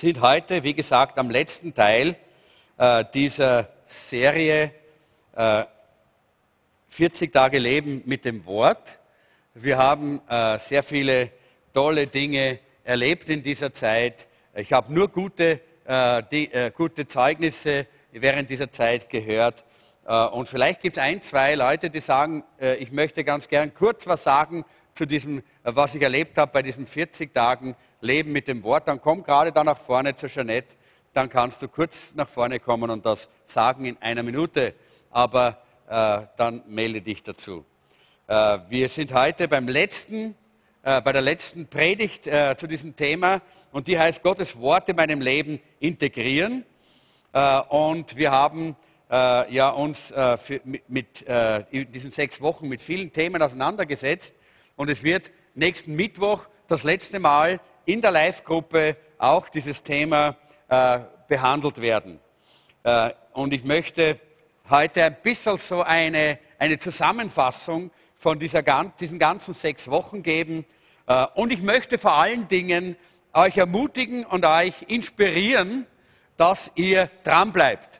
sind heute, wie gesagt, am letzten Teil äh, dieser Serie äh, 40 Tage Leben mit dem Wort. Wir haben äh, sehr viele tolle Dinge erlebt in dieser Zeit. Ich habe nur gute, äh, die, äh, gute Zeugnisse während dieser Zeit gehört. Äh, und vielleicht gibt es ein, zwei Leute, die sagen, ich möchte ganz gern kurz was sagen zu diesem, äh, was ich erlebt habe bei diesen 40 Tagen Leben mit dem Wort. Dann komm gerade da nach vorne zu Jeanette, dann kannst du kurz nach vorne kommen und das sagen in einer Minute. Aber äh, dann melde dich dazu. Äh, wir sind heute beim letzten, äh, bei der letzten Predigt zu diesem Thema und die heißt Gottes Wort in meinem Leben integrieren. und wir haben ja, uns für, mit in diesen sechs Wochen mit vielen Themen auseinandergesetzt und es wird nächsten Mittwoch das letzte Mal in der Live-Gruppe auch dieses Thema behandelt werden. und ich möchte heute ein bisschen so eine, eine Zusammenfassung von dieser, diesen ganzen sechs Wochen geben. Äh, und ich möchte vor allen Dingen euch ermutigen und euch inspirieren, dass ihr dranbleibt.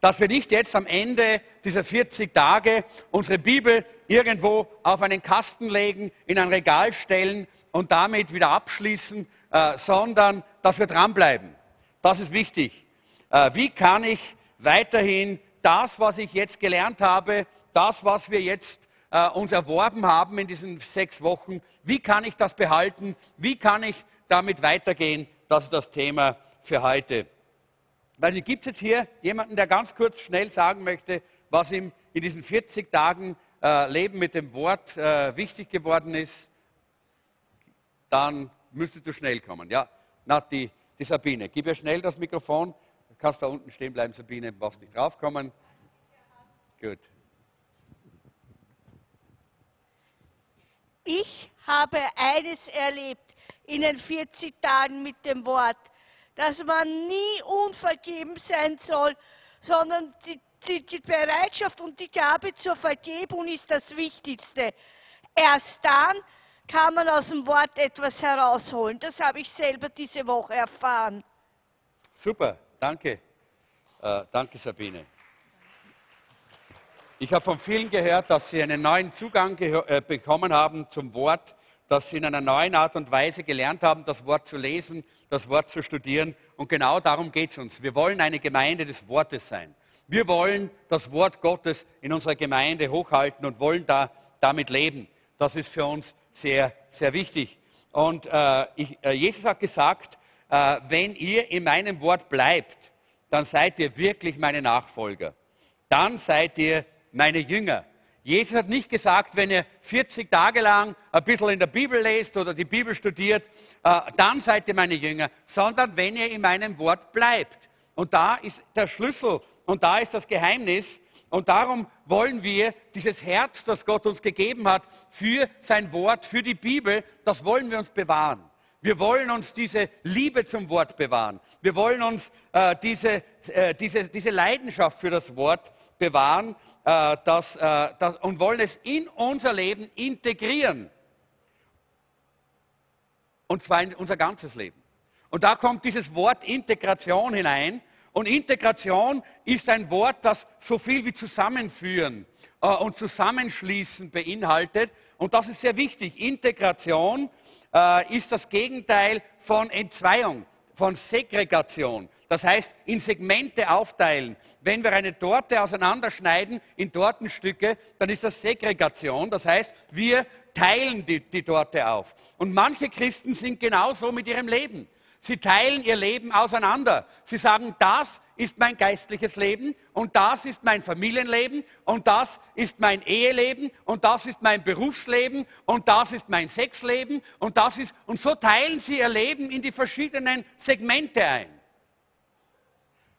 Dass wir nicht jetzt am Ende dieser 40 Tage unsere Bibel irgendwo auf einen Kasten legen, in ein Regal stellen und damit wieder abschließen, äh, sondern dass wir dranbleiben. Das ist wichtig. Äh, wie kann ich weiterhin das, was ich jetzt gelernt habe, das, was wir jetzt äh, uns erworben haben in diesen sechs Wochen, wie kann ich das behalten? Wie kann ich damit weitergehen? Das ist das Thema für heute. Weil gibt es jetzt hier jemanden, der ganz kurz schnell sagen möchte, was ihm in diesen 40 Tagen äh, Leben mit dem Wort äh, wichtig geworden ist? Dann müsstest du schnell kommen. Ja, na, die, die Sabine. Gib ihr schnell das Mikrofon kannst da unten stehen bleiben, Sabine, brauchst nicht draufkommen. Gut. Ich habe eines erlebt in den 40 Tagen mit dem Wort, dass man nie unvergeben sein soll, sondern die, die, Bereitschaft und die Gabe zur Vergebung ist das Wichtigste. Erst dann kann man aus dem Wort etwas herausholen. Das habe ich selber diese Woche erfahren. Super, Danke. Äh, danke, Sabine. Ich habe von vielen gehört, dass sie einen neuen Zugang äh, bekommen haben zum Wort, dass sie in einer neuen Art und Weise gelernt haben, das Wort zu lesen, das Wort zu studieren. Und genau darum geht es uns. Wir wollen eine Gemeinde des Wortes sein. Wir wollen das Wort Gottes in unserer Gemeinde hochhalten und wollen da, damit leben. Das ist für uns sehr, sehr wichtig. Und äh, ich, äh, Jesus hat gesagt, äh, wenn ihr in meinem Wort bleibt, dann seid ihr wirklich meine Nachfolger. Dann seid ihr meine Jünger. Jesus hat nicht gesagt, wenn ihr 40 Tage lang ein bisschen in der Bibel lest oder die Bibel studiert, äh, dann seid ihr meine Jünger, sondern wenn ihr in meinem Wort bleibt. Und da ist der Schlüssel und da ist das Geheimnis. Und darum wollen wir dieses Herz, das Gott uns gegeben hat, für sein Wort, für die Bibel, das wollen wir uns bewahren. Wir wollen uns diese Liebe zum Wort bewahren. Wir wollen uns äh, diese, äh, diese, diese Leidenschaft für das Wort bewahren äh, das, äh, das, und wollen es in unser Leben integrieren. Und zwar in unser ganzes Leben. Und da kommt dieses Wort Integration hinein. Und Integration ist ein Wort, das so viel wie zusammenführen äh, und zusammenschließen beinhaltet. Und das ist sehr wichtig. Integration äh, ist das Gegenteil von Entzweiung, von Segregation. Das heißt, in Segmente aufteilen. Wenn wir eine Torte auseinanderschneiden in Tortenstücke, dann ist das Segregation. Das heißt, wir teilen die, die Torte auf. Und manche Christen sind genauso mit ihrem Leben. Sie teilen ihr Leben auseinander. Sie sagen, das ist mein geistliches Leben und das ist mein Familienleben und das ist mein Eheleben und das ist mein Berufsleben und das ist mein Sexleben und das ist und so teilen sie ihr Leben in die verschiedenen Segmente ein.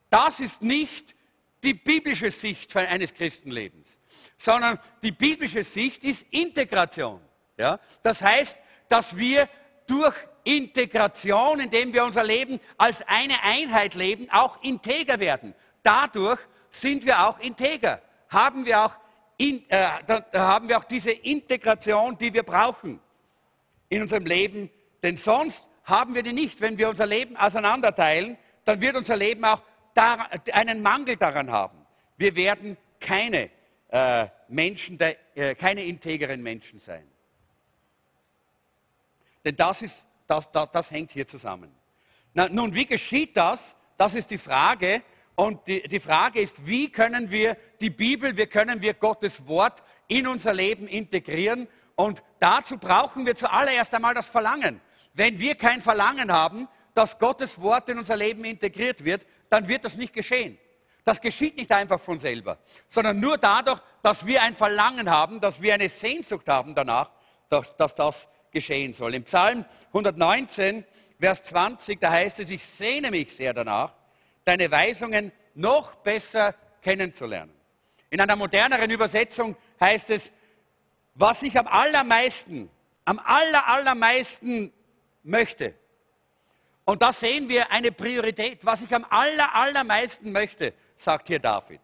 Das ist nicht die biblische Sicht eines Christenlebens, sondern die biblische Sicht ist Integration. Ja? Das heißt, dass wir durch Integration, indem wir unser Leben als eine Einheit leben, auch integer werden. Dadurch sind wir auch integer. Haben wir auch, in, äh, da, da haben wir auch diese Integration, die wir brauchen in unserem Leben. Denn sonst haben wir die nicht. Wenn wir unser Leben auseinanderteilen, dann wird unser Leben auch einen Mangel daran haben. Wir werden keine äh, Menschen, äh, keine integeren Menschen sein. Denn das, ist, das, das, das hängt hier zusammen. Na, nun, wie geschieht das? Das ist die Frage. Und die, die Frage ist, wie können wir die Bibel, wie können wir Gottes Wort in unser Leben integrieren? Und dazu brauchen wir zuallererst einmal das Verlangen. Wenn wir kein Verlangen haben, dass Gottes Wort in unser Leben integriert wird, dann wird das nicht geschehen. Das geschieht nicht einfach von selber, sondern nur dadurch, dass wir ein Verlangen haben, dass wir eine Sehnsucht haben danach, dass, dass das geschehen soll. Im Psalm 119, Vers 20, da heißt es, ich sehne mich sehr danach, deine Weisungen noch besser kennenzulernen. In einer moderneren Übersetzung heißt es, was ich am allermeisten, am aller, allermeisten möchte. Und da sehen wir eine Priorität, was ich am aller, allermeisten möchte, sagt hier David.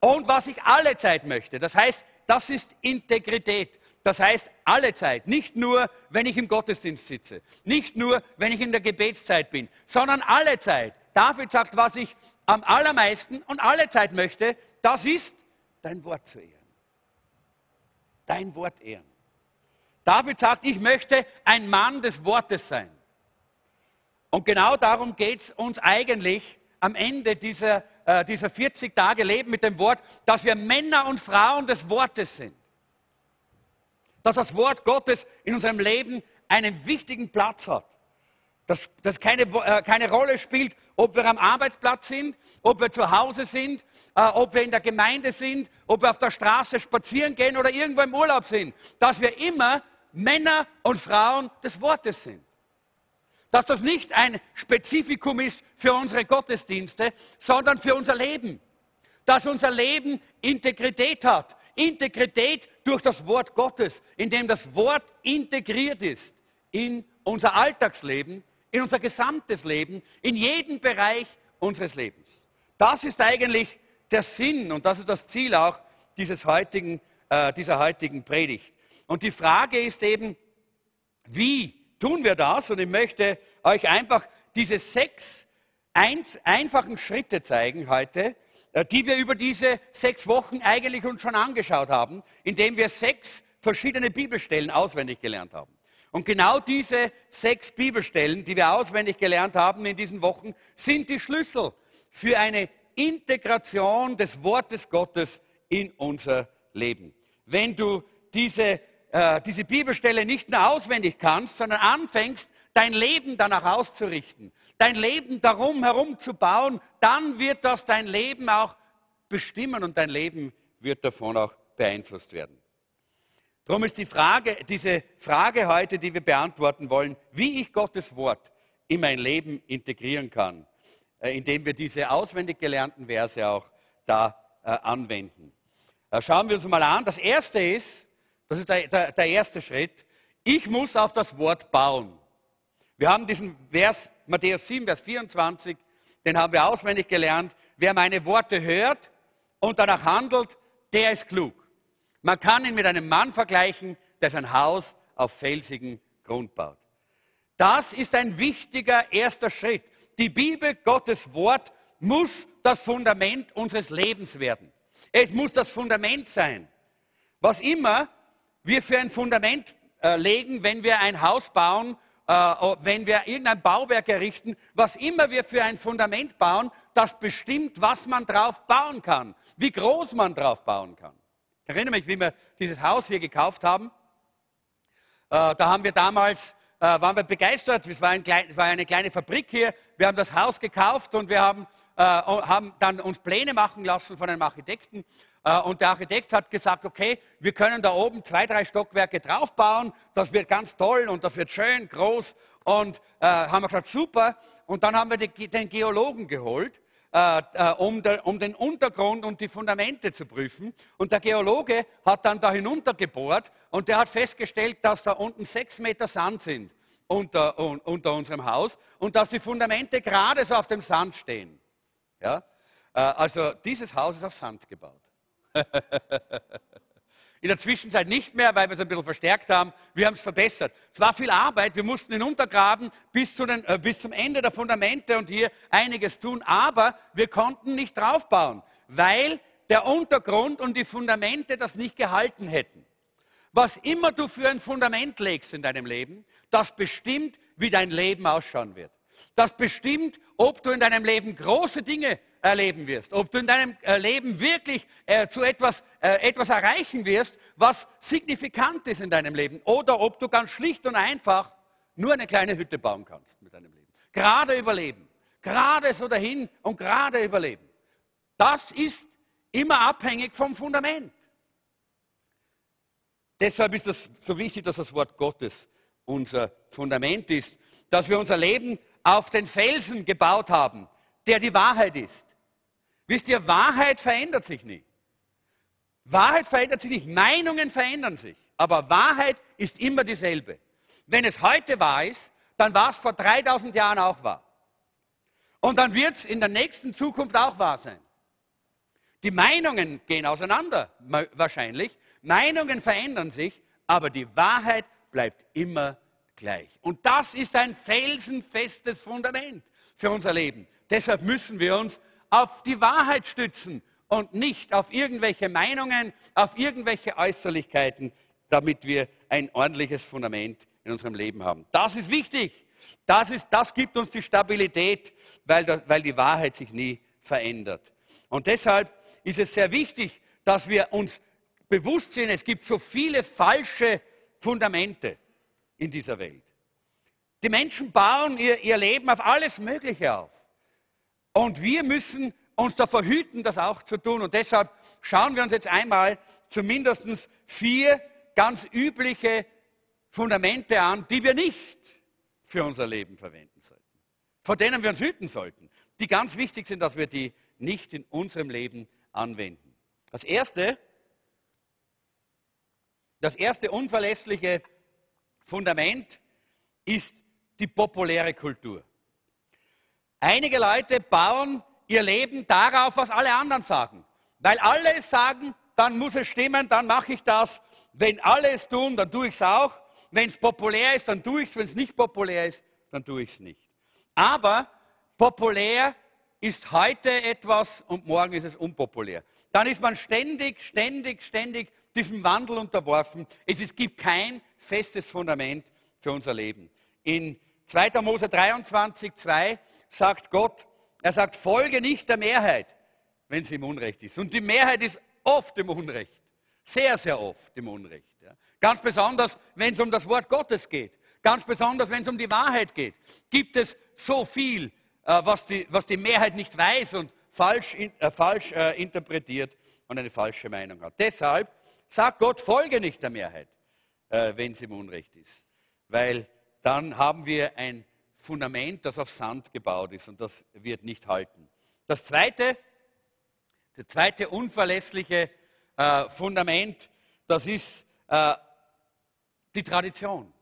Und was ich alle Zeit möchte, das heißt, das ist Integrität. Das heißt, alle Zeit, nicht nur, wenn ich im Gottesdienst sitze, nicht nur, wenn ich in der Gebetszeit bin, sondern alle Zeit. David sagt, was ich am allermeisten und alle Zeit möchte, das ist dein Wort zu ehren. Dein Wort ehren. David sagt, ich möchte ein Mann des Wortes sein. Und genau darum geht es uns eigentlich am Ende dieser äh, dieser 40 Tage leben mit dem Wort, dass wir Männer und Frauen des Wortes sind. Dass das Wort Gottes in unserem Leben einen wichtigen Platz hat. Dass, dass keine, äh, keine Rolle spielt, ob wir am Arbeitsplatz sind, ob wir zu Hause sind, äh, ob wir in der Gemeinde sind, ob wir auf der Straße spazieren gehen oder irgendwo im Urlaub sind. Dass wir immer Männer und Frauen des Wortes sind dass das nicht ein Spezifikum ist für unsere Gottesdienste, sondern für unser Leben. Dass unser Leben Integrität hat. Integrität durch das Wort Gottes, indem das Wort integriert ist in unser Alltagsleben, in unser gesamtes Leben, in jeden Bereich unseres Lebens. Das ist eigentlich der Sinn und das ist das Ziel auch dieses heutigen, äh, dieser heutigen Predigt. Und die Frage ist eben, wie tun wir das und ich möchte euch einfach diese sechs einfachen Schritte zeigen heute, äh, die wir über diese sechs Wochen eigentlich uns schon angeschaut haben, indem wir sechs verschiedene Bibelstellen auswendig gelernt haben. Und genau diese sechs Bibelstellen, die wir auswendig gelernt haben in diesen Wochen, sind die Schlüssel für eine Integration des Wortes Gottes in unser Leben. Wenn du diese äh, diese Bibelstelle nicht nur auswendig kannst, sondern anfängst, dein Leben danach auszurichten, dein Leben darum herum zu bauen, dann wird das dein Leben auch bestimmen und dein Leben wird davon auch beeinflusst werden. Darum ist die Frage, diese Frage heute, die wir beantworten wollen, wie ich Gottes Wort in mein Leben integrieren kann, äh, indem wir diese auswendig gelernten Verse auch da äh, anwenden. Äh, schauen wir uns mal an. Das erste ist, das ist der, der, der erste Schritt. Ich muss auf das Wort bauen. Wir haben diesen Vers, Matthäus 7, Vers 24, den haben wir auswendig gelernt. Wer meine Worte hört und danach handelt, der ist klug. Man kann ihn mit einem Mann vergleichen, der sein Haus auf felsigen Grund baut. Das ist ein wichtiger erster Schritt. Die Bibel, Gottes Wort, muss das Fundament unseres Lebens werden. Es muss das Fundament sein. Was immer wir für ein Fundament äh, legen, wenn wir ein Haus bauen, äh, wenn wir irgendein Bauwerk errichten, was immer wir für ein Fundament bauen, das bestimmt, was man drauf bauen kann, wie groß man drauf bauen kann. Ich erinnere mich, wie wir dieses Haus hier gekauft haben. Äh, da haben wir damals, äh, waren wir begeistert, es war, ein klein, es war, eine kleine Fabrik hier, wir haben das Haus gekauft und wir haben, äh, haben dann uns Pläne machen lassen von einem Architekten und der Architekt hat gesagt, okay, wir können da oben zwei, drei Stockwerke draufbauen, das wird ganz toll und das wird schön groß. Und äh, haben wir gesagt, super. Und dann haben wir die, den Geologen geholt, äh, äh, um, der, um, den Untergrund und die Fundamente zu prüfen. Und der Geologe hat dann da hinuntergebohrt und der hat festgestellt, dass da unten sechs Meter Sand sind unter, un, unter unserem Haus und dass die Fundamente gerade so auf dem Sand stehen. Ja? Äh, also dieses Haus ist auf Sand gebaut. in der Zwischenzeit nicht mehr, weil wir es ein bisschen verstärkt haben. Wir haben es verbessert. Es war viel Arbeit. Wir mussten ihn untergraben bis, zu den, äh, bis zum Ende der Fundamente und hier einiges tun. Aber wir konnten nicht draufbauen, weil der Untergrund und die Fundamente das nicht gehalten hätten. Was immer du für ein Fundament legst in deinem Leben, das bestimmt, wie dein Leben ausschauen wird. Das bestimmt, ob du in deinem Leben große Dinge erleben wirst, ob du in deinem äh, Leben wirklich äh, zu etwas, äh, etwas erreichen wirst, was signifikant ist in deinem Leben, oder ob du ganz schlicht und einfach nur eine kleine Hütte bauen kannst mit deinem Leben. Gerade überleben, gerade so dahin und gerade überleben. Das ist immer abhängig vom Fundament. Deshalb ist es so wichtig, dass das Wort Gottes unser Fundament ist, dass wir unser Leben auf den Felsen gebaut haben, der die Wahrheit ist. Wisst ihr, Wahrheit verändert sich nie. Wahrheit verändert sich nicht, Meinungen verändern sich, aber Wahrheit ist immer dieselbe. Wenn es heute wahr ist, dann war es vor 3000 Jahren auch wahr. Und dann wird es in der nächsten Zukunft auch wahr sein. Die Meinungen gehen auseinander, wahrscheinlich. Meinungen verändern sich, aber die Wahrheit bleibt immer gleich. Und das ist ein felsenfestes Fundament für unser Leben. Deshalb müssen wir uns auf die Wahrheit stützen und nicht auf irgendwelche Meinungen, auf irgendwelche Äußerlichkeiten, damit wir ein ordentliches Fundament in unserem Leben haben. Das ist wichtig. Das, ist, das gibt uns die Stabilität, weil, das, weil die Wahrheit sich nie verändert. Und deshalb ist es sehr wichtig, dass wir uns bewusst sind, es gibt so viele falsche Fundamente in dieser Welt. Die Menschen bauen ihr, ihr Leben auf alles Mögliche auf. Und wir müssen uns davor hüten, das auch zu tun. Und deshalb schauen wir uns jetzt einmal zumindest vier ganz übliche Fundamente an, die wir nicht für unser Leben verwenden sollten. Vor denen wir uns hüten sollten. Die ganz wichtig sind, dass wir die nicht in unserem Leben anwenden. Das erste, das erste unverlässliche Fundament ist die populäre Kultur. Einige Leute bauen ihr Leben darauf, was alle anderen sagen. Weil alle es sagen, dann muss es stimmen, dann mache ich das. Wenn alle es tun, dann tue ich es auch. Wenn es populär ist, dann tue ich es. Wenn es nicht populär ist, dann tue ich es nicht. Aber populär ist heute etwas und morgen ist es unpopulär. Dann ist man ständig, ständig, ständig diesem Wandel unterworfen. Es, es gibt kein festes Fundament für unser Leben. In 2. Mose 23, 2 sagt Gott, er sagt, folge nicht der Mehrheit, wenn sie im Unrecht ist. Und die Mehrheit ist oft im Unrecht. Sehr, sehr oft im Unrecht. Ganz besonders, wenn es um das Wort Gottes geht. Ganz besonders, wenn es um die Wahrheit geht. Gibt es so viel, äh, was, die, was die Mehrheit nicht weiß und falsch, äh, falsch äh, interpretiert und eine falsche Meinung hat. Deshalb sagt Gott, folge nicht der Mehrheit, äh, wenn sie im Unrecht ist. Weil dann haben wir ein Fundament, das auf Sand gebaut ist und das wird nicht halten. Das zweite, das zweite unverlässliche äh, Fundament, das ist äh, die Tradition.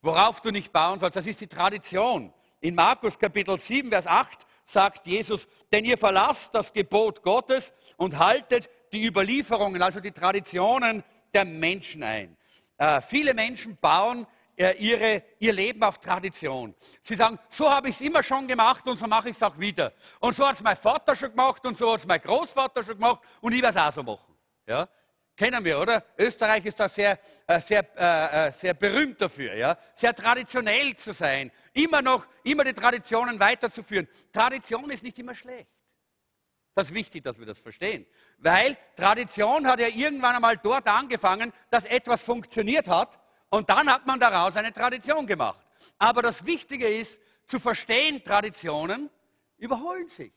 Worauf du nicht bauen sollst, das ist die Tradition. In Markus Kapitel 7, Vers 8 sagt Jesus, denn ihr verlasst das Gebot Gottes und haltet die Überlieferungen, also die Traditionen der Menschen ein. Äh, viele Menschen bauen äh, ihre, ihr Leben auf Tradition. Sie sagen, so habe ich es immer schon gemacht und so mache ich es auch wieder. Und so hat es mein Vater schon gemacht und so hat es mein Großvater schon gemacht und ich werde es auch so machen. Ja? Kennen wir, oder? Österreich ist da sehr, äh, sehr, äh, sehr berühmt dafür, ja? sehr traditionell zu sein, immer noch, immer die Traditionen weiterzuführen. Tradition ist nicht immer schlecht. Das ist wichtig, dass wir das verstehen. Weil Tradition hat ja irgendwann einmal dort angefangen, dass etwas funktioniert hat und dann hat man daraus eine Tradition gemacht. Aber das Wichtige ist, zu verstehen, Traditionen überholen sich.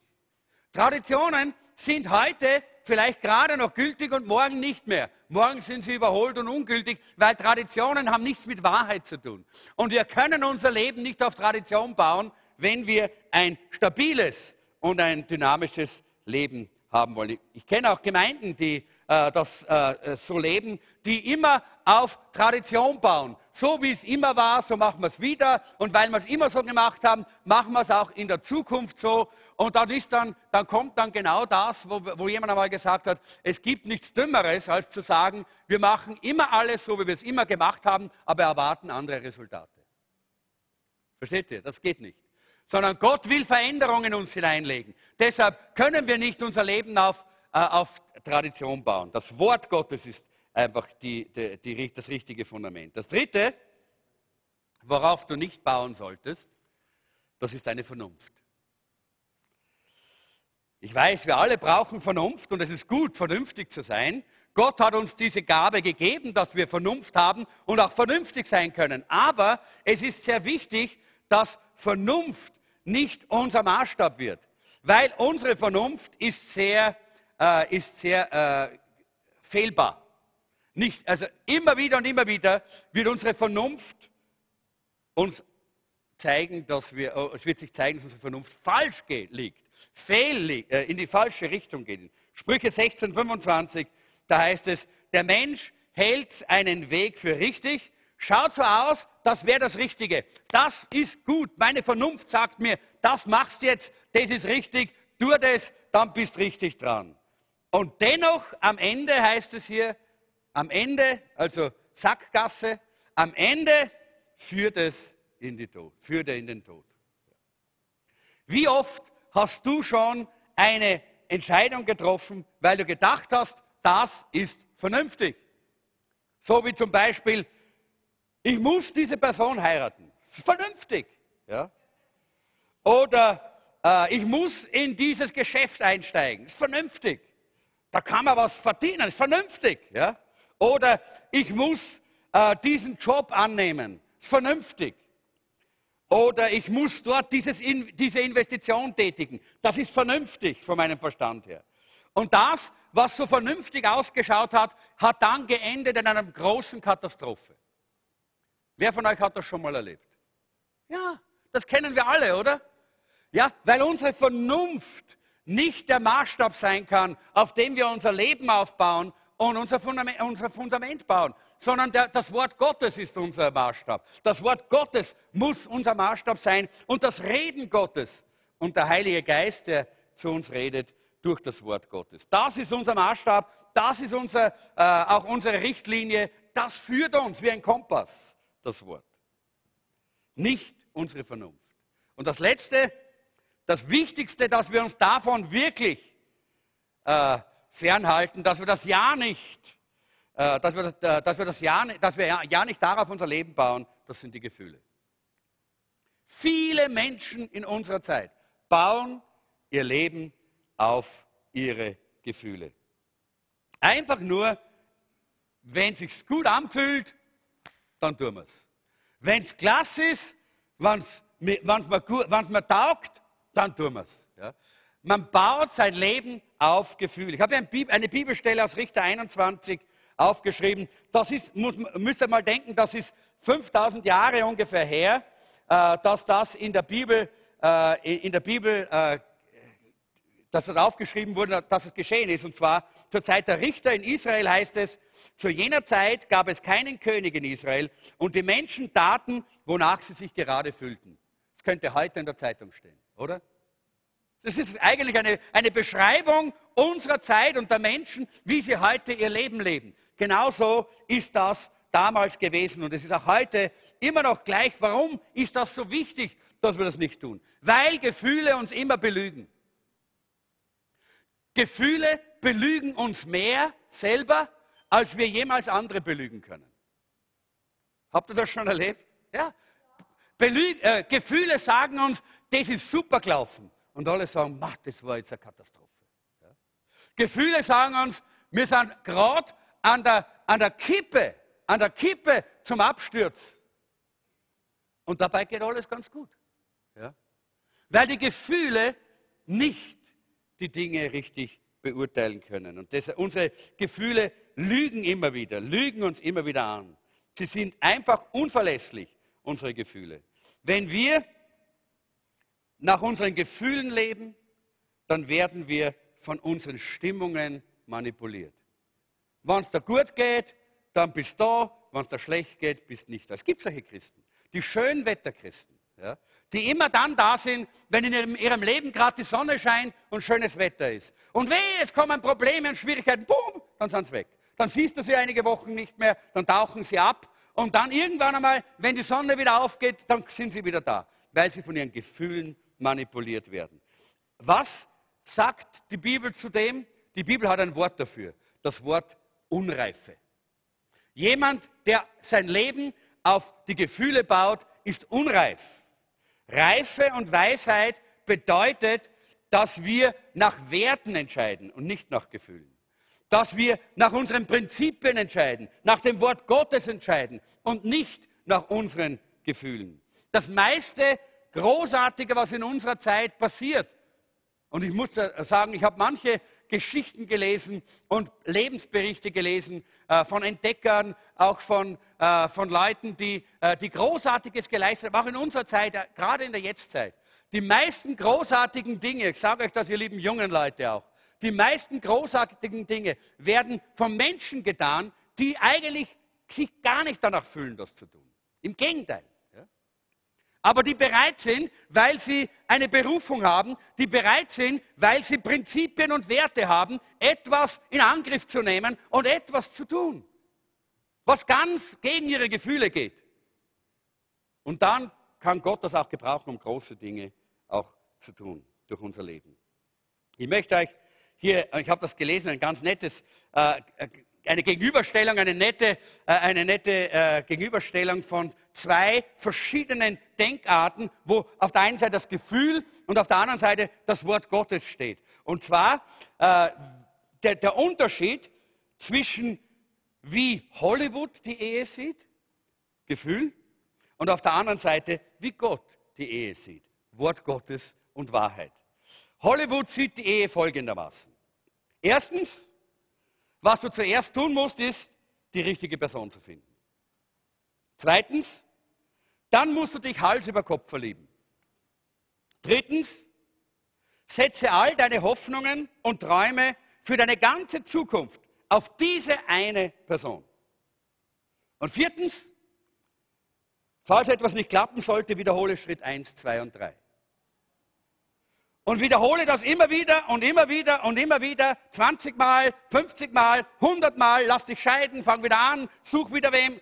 Traditionen sind heute vielleicht gerade noch gültig und morgen nicht mehr. Morgen sind sie überholt und ungültig, weil Traditionen haben nichts mit Wahrheit zu tun. Und wir können unser Leben nicht auf Tradition bauen, wenn wir ein stabiles und ein dynamisches Leben haben wollen. Ich kenne auch Gemeinden, die äh, das äh, so leben, die immer auf Tradition bauen. So wie es immer war, so machen wir es wieder. Und weil wir es immer so gemacht haben, machen wir es auch in der Zukunft so. Und dann, ist dann, dann kommt dann genau das, wo, wo jemand einmal gesagt hat, es gibt nichts Dümmeres, als zu sagen, wir machen immer alles so, wie wir es immer gemacht haben, aber erwarten andere Resultate. Versteht ihr? Das geht nicht. Sondern Gott will Veränderungen in uns hineinlegen. Deshalb können wir nicht unser Leben auf, äh, auf Tradition bauen. Das Wort Gottes ist einfach die, die, die, das richtige Fundament. Das Dritte, worauf du nicht bauen solltest, das ist deine Vernunft. Ich weiß, wir alle brauchen Vernunft und es ist gut, vernünftig zu sein. Gott hat uns diese Gabe gegeben, dass wir Vernunft haben und auch vernünftig sein können. Aber es ist sehr wichtig, dass Vernunft nicht unser Maßstab wird, weil unsere Vernunft ist sehr, äh, ist sehr äh, fehlbar. Nicht, also immer wieder und immer wieder wird unsere Vernunft uns zeigen, dass wir, oh, es wird sich zeigen, dass unsere Vernunft falsch liegt, äh, in die falsche Richtung geht. Sprüche 16, 25, da heißt es, der Mensch hält einen Weg für richtig, schaut so aus, das wäre das Richtige. Das ist gut. Meine Vernunft sagt mir, das machst du jetzt, das ist richtig, tu das, dann bist richtig dran. Und dennoch am Ende heißt es hier, am Ende, also Sackgasse, am Ende führt es in, die Tod, führt er in den Tod. Wie oft hast du schon eine Entscheidung getroffen, weil du gedacht hast, das ist vernünftig? So wie zum Beispiel, ich muss diese Person heiraten. Vernünftig. Ja? Oder äh, ich muss in dieses Geschäft einsteigen. Ist vernünftig. Da kann man was verdienen. Ist vernünftig. Ja? Oder ich muss äh, diesen Job annehmen. Ist vernünftig. Oder ich muss dort dieses, in, diese Investition tätigen. Das ist vernünftig von meinem Verstand her. Und das, was so vernünftig ausgeschaut hat, hat dann geendet in einer großen Katastrophe. Wer von euch hat das schon mal erlebt? Ja, das kennen wir alle, oder? Ja, weil unsere Vernunft nicht der Maßstab sein kann, auf dem wir unser Leben aufbauen, und unser Fundament, unser Fundament bauen, sondern der, das Wort Gottes ist unser Maßstab. Das Wort Gottes muss unser Maßstab sein und das Reden Gottes und der Heilige Geist, der zu uns redet durch das Wort Gottes. Das ist unser Maßstab, das ist unser, äh, auch unsere Richtlinie, das führt uns wie ein Kompass, das Wort. Nicht unsere Vernunft. Und das Letzte, das Wichtigste, dass wir uns davon wirklich äh, fernhalten, dass wir das ja nicht, äh, dass wir äh, dass wir das ja, dass wir ja nicht darauf unser Leben bauen, das sind die Gefühle. Viele Menschen in unserer Zeit bauen ihr Leben auf ihre Gefühle. Einfach nur, wenn es sich gut anfühlt, dann tun wir es. Wenn es klasse ist, wenn es mir, mir taugt, dann tun wir es. Ja? Man baut sein Leben auf Gefühl. Ich habe eine Bibelstelle aus Richter 21 aufgeschrieben. Das ist, muss, müsst ihr mal denken, das ist 5000 Jahre ungefähr her, äh, dass das in der Bibel, äh, in der Bibel äh, dass das aufgeschrieben wurde, dass es geschehen ist. Und zwar zur Zeit der Richter in Israel heißt es, zu jener Zeit gab es keinen König in Israel und die Menschen taten, wonach sie sich gerade fühlten. Das könnte heute in der Zeitung stehen, oder? Das ist eigentlich eine, eine Beschreibung unserer Zeit und der Menschen, wie sie heute ihr Leben leben. Genauso ist das damals gewesen und es ist auch heute immer noch gleich. Warum ist das so wichtig, dass wir das nicht tun? Weil Gefühle uns immer belügen. Gefühle belügen uns mehr selber, als wir jemals andere belügen können. Habt ihr das schon erlebt? Ja. Belüg äh, Gefühle sagen uns, das ist super gelaufen. Und alle sagen, das war jetzt eine Katastrophe. Ja? Gefühle sagen uns, wir sind gerade an der, an der Kippe, an der Kippe zum Absturz. Und dabei geht alles ganz gut. Ja? Weil die Gefühle nicht die Dinge richtig beurteilen können. Und das, unsere Gefühle lügen immer wieder, lügen uns immer wieder an. Sie sind einfach unverlässlich, unsere Gefühle. Wenn wir nach unseren Gefühlen leben, dann werden wir von unseren Stimmungen manipuliert. wenn es dir gut geht, dann bist du da, wenn es dir schlecht geht, bist du nicht da. Es gibt solche Christen, die Schönwetterchristen, ja, die immer dann da sind, wenn in ihrem, Leben gerade die Sonne scheint und schönes Wetter ist. Und weh, es kommen Probleme und Schwierigkeiten, boom, dann sind sie weg. Dann siehst du sie einige Wochen nicht mehr, dann tauchen sie ab und dann irgendwann einmal, wenn die Sonne wieder aufgeht, dann sind sie wieder da, weil sie von ihren Gefühlen manipuliert werden. Was sagt die Bibel zu dem? Die Bibel hat ein Wort dafür, das Wort Unreife. Jemand, der sein Leben auf die Gefühle baut, ist unreif. Reife und Weisheit bedeutet, dass wir nach Werten entscheiden und nicht nach Gefühlen. Dass wir nach unseren Prinzipien entscheiden, nach dem Wort Gottes entscheiden und nicht nach unseren Gefühlen. Das meiste Großartige, was in unserer Zeit passiert, und ich muss sagen, ich habe manche Geschichten gelesen und Lebensberichte gelesen äh, von Entdeckern, auch von, äh, von Leuten, die, äh, die Großartiges geleistet haben, auch in unserer Zeit, äh, gerade in der Jetztzeit. Die meisten großartigen Dinge, ich sage euch das, ihr lieben jungen Leute auch, die meisten großartigen Dinge werden von Menschen getan, die eigentlich sich gar nicht danach fühlen, das zu tun. Im Gegenteil aber die bereit sind, weil sie eine Berufung haben, die bereit sind, weil sie Prinzipien und Werte haben, etwas in Angriff zu nehmen und etwas zu tun, was ganz gegen ihre Gefühle geht. Und dann kann Gott das auch gebrauchen, um große Dinge auch zu tun durch unser Leben. Ich möchte euch hier, ich habe das gelesen, ein ganz nettes äh, eine Gegenüberstellung, eine nette, äh, eine nette äh, Gegenüberstellung von zwei verschiedenen Denkarten, wo auf der einen Seite das Gefühl und auf der anderen Seite das Wort Gottes steht. Und zwar äh, der, der Unterschied zwischen wie Hollywood die Ehe sieht, Gefühl, und auf der anderen Seite wie Gott die Ehe sieht, Wort Gottes und Wahrheit. Hollywood sieht die Ehe folgendermaßen. Erstens, was du zuerst tun musst, ist, die richtige Person zu finden. Zweitens, dann musst du dich Hals über Kopf verlieben. Drittens, setze all deine Hoffnungen und Träume für deine ganze Zukunft auf diese eine Person. Und viertens, falls etwas nicht klappen sollte, wiederhole Schritt 1, 2 und 3 und wiederhole das immer wieder und immer wieder und immer wieder, 20 Mal, 50 Mal, 100 Mal, lass dich scheiden, fang wieder an, such wieder wem.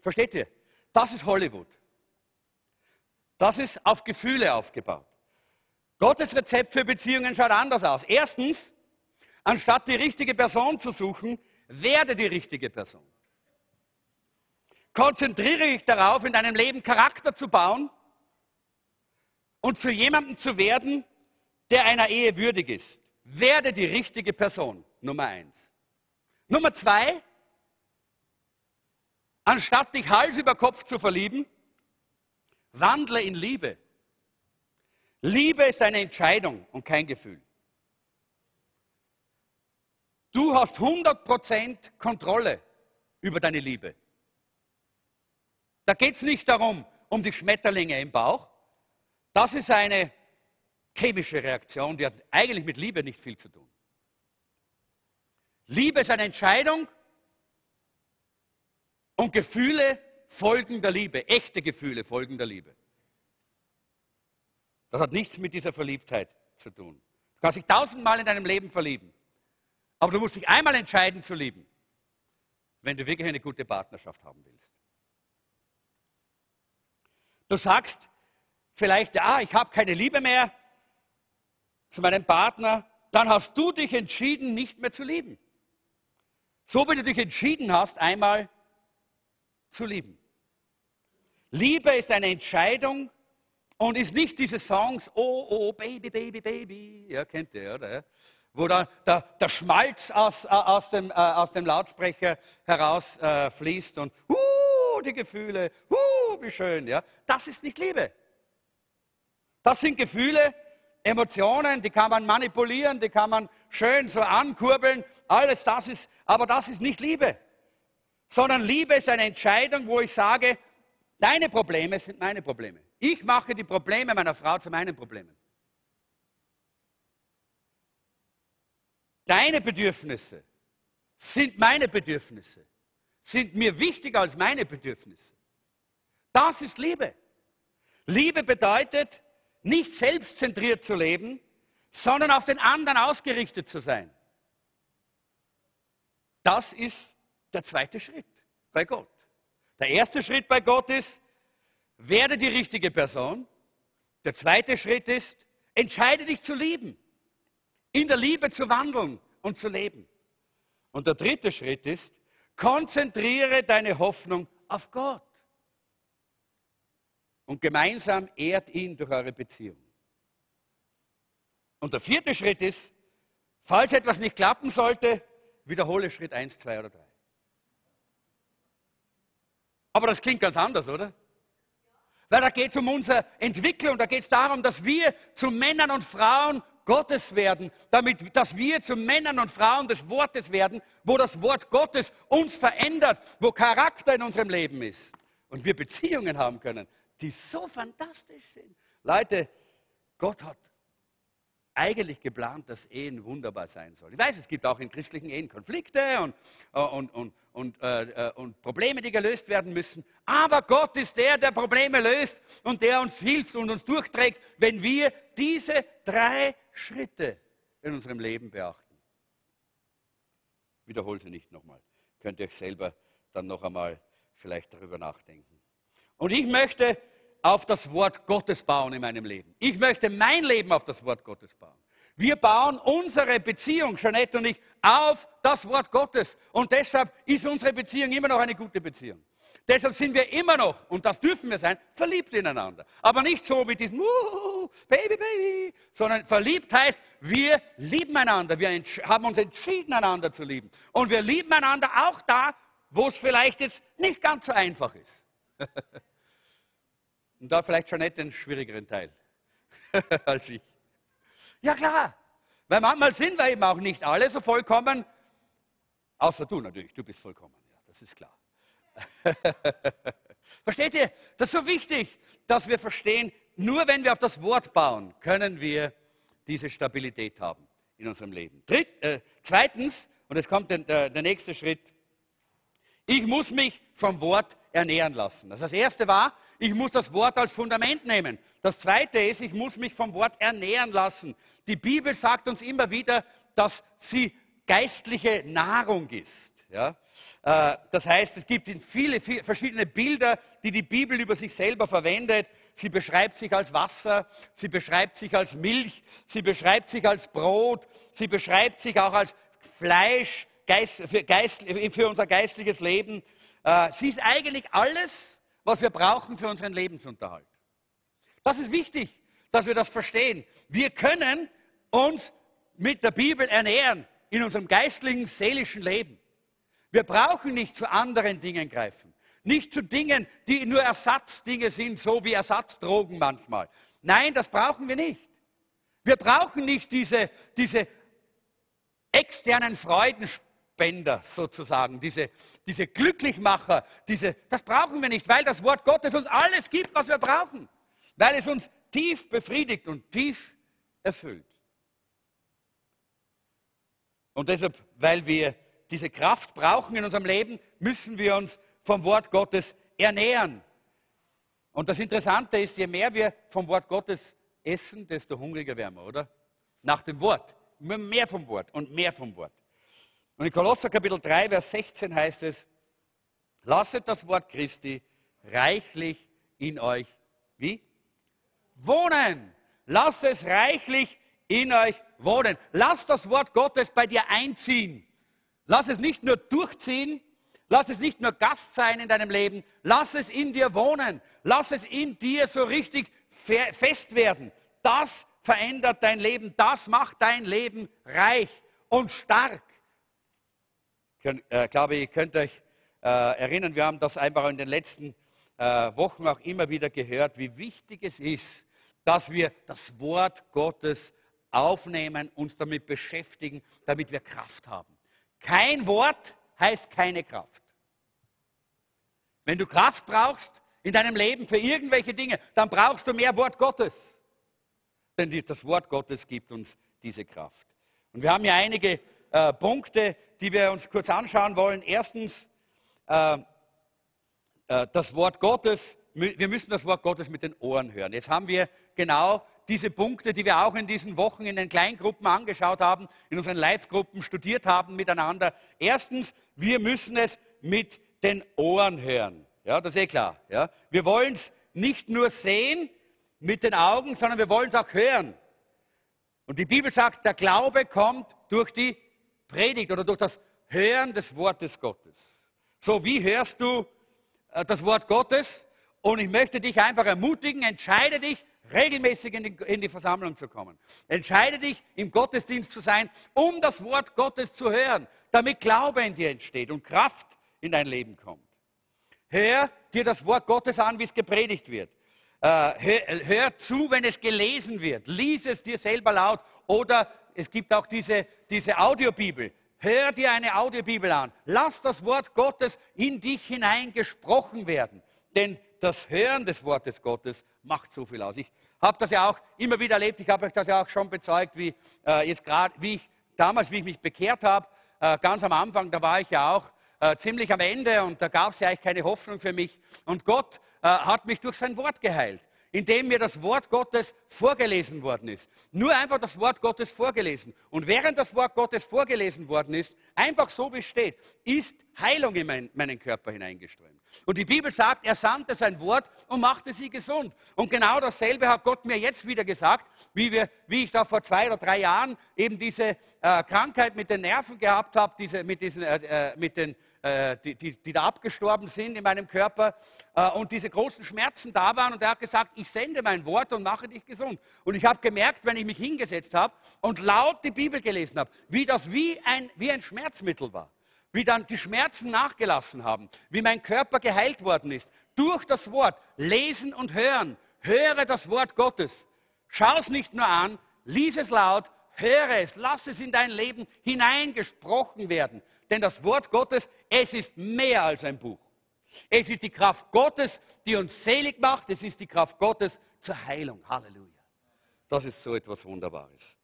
Versteht ihr? Das ist Hollywood. Das ist auf Gefühle aufgebaut. Gottes Rezept für Beziehungen schaut anders aus. Erstens, anstatt die richtige Person zu suchen, werde die richtige Person. Konzentriere dich darauf, in deinem Leben Charakter zu bauen und zu jemandem zu werden, der einer Ehe würdig ist. Werde die richtige Person, Nummer eins. Nummer zwei, anstatt dich Hals über Kopf zu verlieben, wandle in Liebe. Liebe ist eine Entscheidung und kein Gefühl. Du hast 100% Kontrolle über deine Liebe. Da geht es nicht darum, um die Schmetterlinge im Bauch, das ist eine chemische Reaktion, die hat eigentlich mit Liebe nicht viel zu tun. Liebe ist eine Entscheidung und Gefühle folgen der Liebe, echte Gefühle folgen der Liebe. Das hat nichts mit dieser Verliebtheit zu tun. Du kannst dich tausendmal in deinem Leben verlieben, aber du musst dich einmal entscheiden zu lieben, wenn du wirklich eine gute Partnerschaft haben willst. Du sagst, vielleicht, ah, ich habe keine Liebe mehr zu meinem Partner, dann hast du dich entschieden, nicht mehr zu lieben. So wie du dich entschieden hast, einmal zu lieben. Liebe ist eine Entscheidung und ist nicht diese Songs, oh, oh, Baby, Baby, Baby, ja, kennt ihr, oder? Wo da der, der Schmalz aus, äh, aus, dem, äh, aus dem Lautsprecher herausfließt äh, und, uh, die Gefühle, uh, wie schön, ja. Das ist nicht Liebe. Das sind Gefühle, Emotionen, die kann man manipulieren, die kann man schön so ankurbeln. Alles das ist, aber das ist nicht Liebe. Sondern Liebe ist eine Entscheidung, wo ich sage, deine Probleme sind meine Probleme. Ich mache die Probleme meiner Frau zu meinen Problemen. Deine Bedürfnisse sind meine Bedürfnisse, sind mir wichtiger als meine Bedürfnisse. Das ist Liebe. Liebe bedeutet, nicht selbstzentriert zu leben, sondern auf den anderen ausgerichtet zu sein. Das ist der zweite Schritt bei Gott. Der erste Schritt bei Gott ist, werde die richtige Person. Der zweite Schritt ist, entscheide dich zu lieben, in der Liebe zu wandeln und zu leben. Und der dritte Schritt ist, konzentriere deine Hoffnung auf Gott. Und gemeinsam ehrt ihn durch eure Beziehung. Und der vierte Schritt ist, falls etwas nicht klappen sollte, wiederhole Schritt 1, 2 oder 3. Aber das klingt ganz anders, oder? Weil da geht es um unsere Entwicklung, da geht es darum, dass wir zu Männern und Frauen Gottes werden, damit, dass wir zu Männern und Frauen des Wortes werden, wo das Wort Gottes uns verändert, wo Charakter in unserem Leben ist und wir Beziehungen haben können, die so fantastisch sind. Leute, Gott hat eigentlich geplant, dass Ehen wunderbar sein sollen. Ich weiß, es gibt auch in christlichen Ehen Konflikte und, äh, und, und, und, äh, äh, und Probleme, die gelöst werden müssen. Aber Gott ist der, der Probleme löst und der uns hilft und uns durchträgt, wenn wir diese drei Schritte in unserem Leben beachten. Wiederholt sie nicht nochmal. Könnt ihr euch selber dann noch einmal vielleicht darüber nachdenken. Und ich möchte auf das Wort Gottes bauen in meinem Leben. Ich möchte mein Leben auf das Wort Gottes bauen. Wir bauen unsere Beziehung, Jeanette und ich, auf das Wort Gottes. Und deshalb ist unsere Beziehung immer noch eine gute Beziehung. Deshalb sind wir immer noch, und das dürfen wir sein, verliebt ineinander. Aber nicht so mit diesem Baby, Baby, sondern verliebt heißt, wir lieben einander. Wir haben uns entschieden, einander zu lieben. Und wir lieben einander auch da, wo es vielleicht jetzt nicht ganz so einfach ist. Und da vielleicht schon nicht den schwierigeren Teil als ich. Ja klar, weil manchmal sind wir eben auch nicht alle so vollkommen, außer du natürlich, du bist vollkommen, ja, das ist klar. Versteht ihr? Das ist so wichtig, dass wir verstehen, nur wenn wir auf das Wort bauen, können wir diese Stabilität haben in unserem Leben. Dritt, äh, zweitens, und jetzt kommt der, der, der nächste Schritt, ich muss mich vom Wort ernähren lassen. Das, das erste war, ich muss das Wort als Fundament nehmen. Das zweite ist, ich muss mich vom Wort ernähren lassen. Die Bibel sagt uns immer wieder, dass sie geistliche Nahrung ist. Ja? Äh, das heißt, es gibt viele, viele verschiedene Bilder, die die Bibel über sich selber verwendet. Sie beschreibt sich als Wasser, sie beschreibt sich als Milch, sie beschreibt sich als Brot, sie beschreibt sich auch als Fleisch für, Geist, für unser geistliches Leben. Äh, sie ist eigentlich alles, was wir brauchen für unseren Lebensunterhalt. Das ist wichtig, dass wir das verstehen. Wir können uns mit der Bibel ernähren in unserem geistlichen, seelischen Leben. Wir brauchen nicht zu anderen Dingen greifen. Nicht zu Dingen, die nur Ersatzdinge sind, so wie Ersatzdrogen manchmal. Nein, das brauchen wir nicht. Wir brauchen nicht diese, diese externen Freudenspiele Spender sozusagen, diese, diese Glücklichmacher, diese, das brauchen wir nicht, weil das Wort Gottes uns alles gibt, was wir brauchen, weil es uns tief befriedigt und tief erfüllt. Und deshalb, weil wir diese Kraft brauchen in unserem Leben, müssen wir uns vom Wort Gottes ernähren. Und das Interessante ist, je mehr wir vom Wort Gottes essen, desto hungriger werden wir, oder? Nach dem Wort. Mehr vom Wort und mehr vom Wort. Und in Kolosser Kapitel 3, Vers 16 heißt es, lasset das Wort Christi reichlich in euch, wie? Wohnen. Lass es reichlich in euch wohnen. Lass das Wort Gottes bei dir einziehen. Lass es nicht nur durchziehen, lass es nicht nur Gast sein in deinem Leben, lass es in dir wohnen. Lass es in dir so richtig fest werden. Das verändert dein Leben, das macht dein Leben reich und stark. Ich äh, glaube, ihr könnt euch äh, erinnern, wir haben das einfach in den letzten äh, Wochen auch immer wieder gehört, wie wichtig es ist, dass wir das Wort Gottes aufnehmen, uns damit beschäftigen, damit wir Kraft haben. Kein Wort heißt keine Kraft. Wenn du Kraft brauchst in deinem Leben für irgendwelche Dinge, dann brauchst du mehr Wort Gottes. Denn das Wort Gottes gibt uns diese Kraft. Und wir haben ja einige äh, Punkte, die wir uns kurz anschauen wollen. Erstens, äh, äh, das Wort Gottes, wir müssen das Wort Gottes mit den Ohren hören. Jetzt haben wir genau diese Punkte, die wir auch in diesen Wochen in den Kleingruppen angeschaut haben, in unseren Live-Gruppen studiert haben miteinander. Erstens, wir müssen es mit den Ohren hören. Ja, das ist eh klar. Ja. Wir wollen es nicht nur sehen mit den Augen, sondern wir wollen es auch hören. Und die Bibel sagt, der Glaube kommt durch die Predigt oder durch das Hören des Wortes Gottes. So, wie hörst du äh, das Wort Gottes? Und ich möchte dich einfach ermutigen, entscheide dich, regelmäßig in die, Versammlung zu kommen. Entscheide dich, im Gottesdienst zu sein, um das Wort Gottes zu hören, damit Glaube in dir entsteht und Kraft in dein Leben kommt. Hör dir das Wort Gottes an, wie es gepredigt wird. Äh, hör, hör, zu, wenn es gelesen wird. Lies es dir selber laut. Oder es gibt auch diese, diese Audiobibel. Hör dir eine Audiobibel an. Lass das Wort Gottes in dich hinein gesprochen werden. Denn das Hören des Wortes Gottes macht so viel aus. Ich habe das ja auch immer wieder erlebt. Ich habe euch das ja auch schon bezeugt, wie äh, jetzt gerade, wie ich damals, wie ich mich bekehrt habe, äh, ganz am Anfang, da war ich ja auch äh, ziemlich am Ende und da gab es ja eigentlich keine Hoffnung für mich. Und Gott äh, hat mich durch sein Wort geheilt indem mir das Wort Gottes vorgelesen worden ist. Nur einfach das Wort Gottes vorgelesen. Und während das Wort Gottes vorgelesen worden ist, einfach so wie es steht, ist Heilung in mein, meinen Körper hineingeströmt. Und die Bibel sagt, er sandte sein Wort und machte sie gesund. Und genau dasselbe hat Gott mir jetzt wieder gesagt, wie, wir, wie ich da vor zwei oder drei Jahren eben diese äh, Krankheit mit den Nerven gehabt habe, diese, mit, diesen, äh, äh mit den äh, die, die, die, da abgestorben sind in meinem Körper äh, und diese großen Schmerzen da waren. Und er hat gesagt, ich sende mein Wort und mache dich gesund. Und ich habe gemerkt, wenn ich mich hingesetzt habe und laut die Bibel gelesen habe, wie das wie ein, wie ein Schmerzmittel war. Wie dann die Schmerzen nachgelassen haben, wie mein Körper geheilt worden ist. Durch das Wort, lesen und hören. Höre das Wort Gottes. Schau es nicht nur an, lies es laut, höre es, lass es in dein Leben hineingesprochen werden. Denn das Wort Gottes, es ist mehr als ein Buch. Es ist die Kraft Gottes, die uns selig macht. Es ist die Kraft Gottes zur Heilung. Halleluja. Das ist so etwas Wunderbares.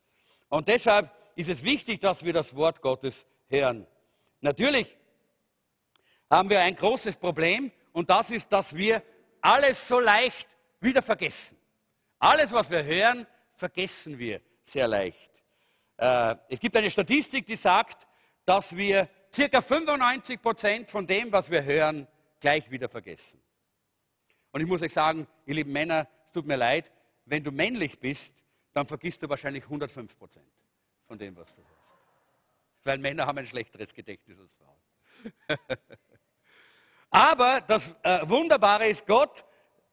Und deshalb ist es wichtig, dass wir das Wort Gottes hören. Natürlich haben wir ein großes Problem und das ist, dass wir alles so leicht wieder vergessen. Alles, was wir hören, vergessen wir sehr leicht. Äh, es gibt eine Statistik, die sagt, dass wir circa 95 Prozent von dem, was wir hören, gleich wieder vergessen. Und ich muss euch sagen, ihr lieben Männer, es tut mir leid, wenn du männlich bist, dann vergisst du wahrscheinlich 105 Prozent von dem, was du hörst. Weil Männer haben ein schlechteres Gedächtnis als Frauen. Aber das äh, Wunderbare ist, Gott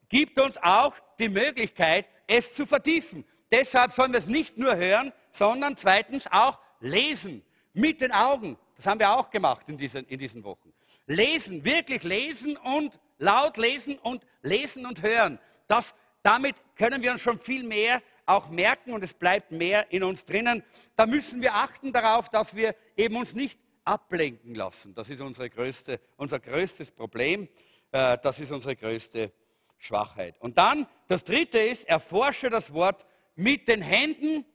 gibt uns auch die Möglichkeit, es zu vertiefen. Deshalb sollen wir es nicht nur hören, sondern zweitens auch lesen mit den Augen. Das haben wir auch gemacht in diesen, in diesen Wochen. Lesen, wirklich lesen und laut lesen und lesen und hören. Das, damit können wir uns schon viel mehr auch merken und es bleibt mehr in uns drinnen. Da müssen wir achten darauf, dass wir eben uns nicht ablenken lassen. Das ist unsere größte, unser größtes Problem. Äh, das ist unsere größte Schwachheit. Und dann, das dritte ist, erforsche das Wort mit den Händen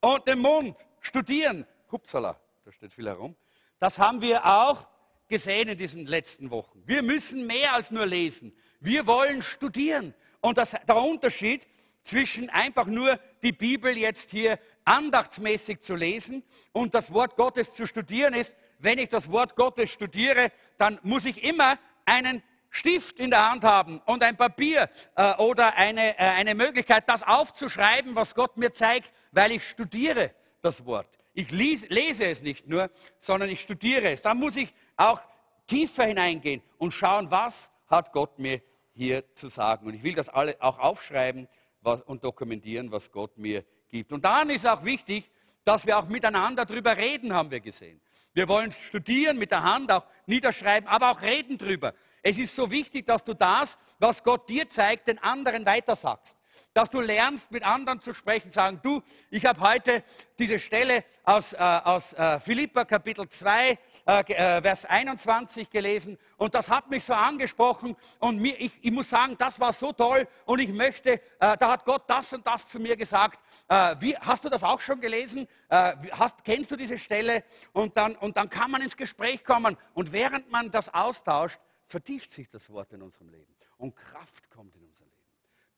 und dem Mund. Studieren. Hupsala, da steht viel herum. Das haben wir auch gesehen in diesen letzten Wochen. Wir müssen mehr als nur lesen. Wir wollen studieren. Und das, der Unterschied zwischen einfach nur die Bibel jetzt hier andachtsmäßig zu lesen und das Wort Gottes zu studieren ist, wenn ich das Wort Gottes studiere, dann muss ich immer einen Stift in der Hand haben und ein Papier äh, oder eine, äh, eine Möglichkeit, das aufzuschreiben, was Gott mir zeigt, weil ich studiere das Wort. Ich lese es nicht nur, sondern ich studiere es. Da muss ich auch tiefer hineingehen und schauen, was hat Gott mir hier zu sagen. Und ich will das alle auch aufschreiben was, und dokumentieren, was Gott mir gibt. Und dann ist auch wichtig, dass wir auch miteinander darüber reden, haben wir gesehen. Wir wollen studieren, mit der Hand auch niederschreiben, aber auch reden darüber. Es ist so wichtig, dass du das, was Gott dir zeigt, den anderen weitersagst. Dass du lernst, mit anderen zu sprechen, sagen, du, ich habe heute diese Stelle aus, äh, aus äh, Philippa Kapitel 2, äh, äh, Vers 21 gelesen und das hat mich so angesprochen und mir, ich, ich muss sagen, das war so toll und ich möchte, äh, da hat Gott das und das zu mir gesagt. Äh, wie, hast du das auch schon gelesen? hast, kennst du diese Stelle? Und dann, und dann kann man ins Gespräch kommen und während man das austauscht, vertieft sich das Wort in unserem Leben und Kraft kommt in unser Leben.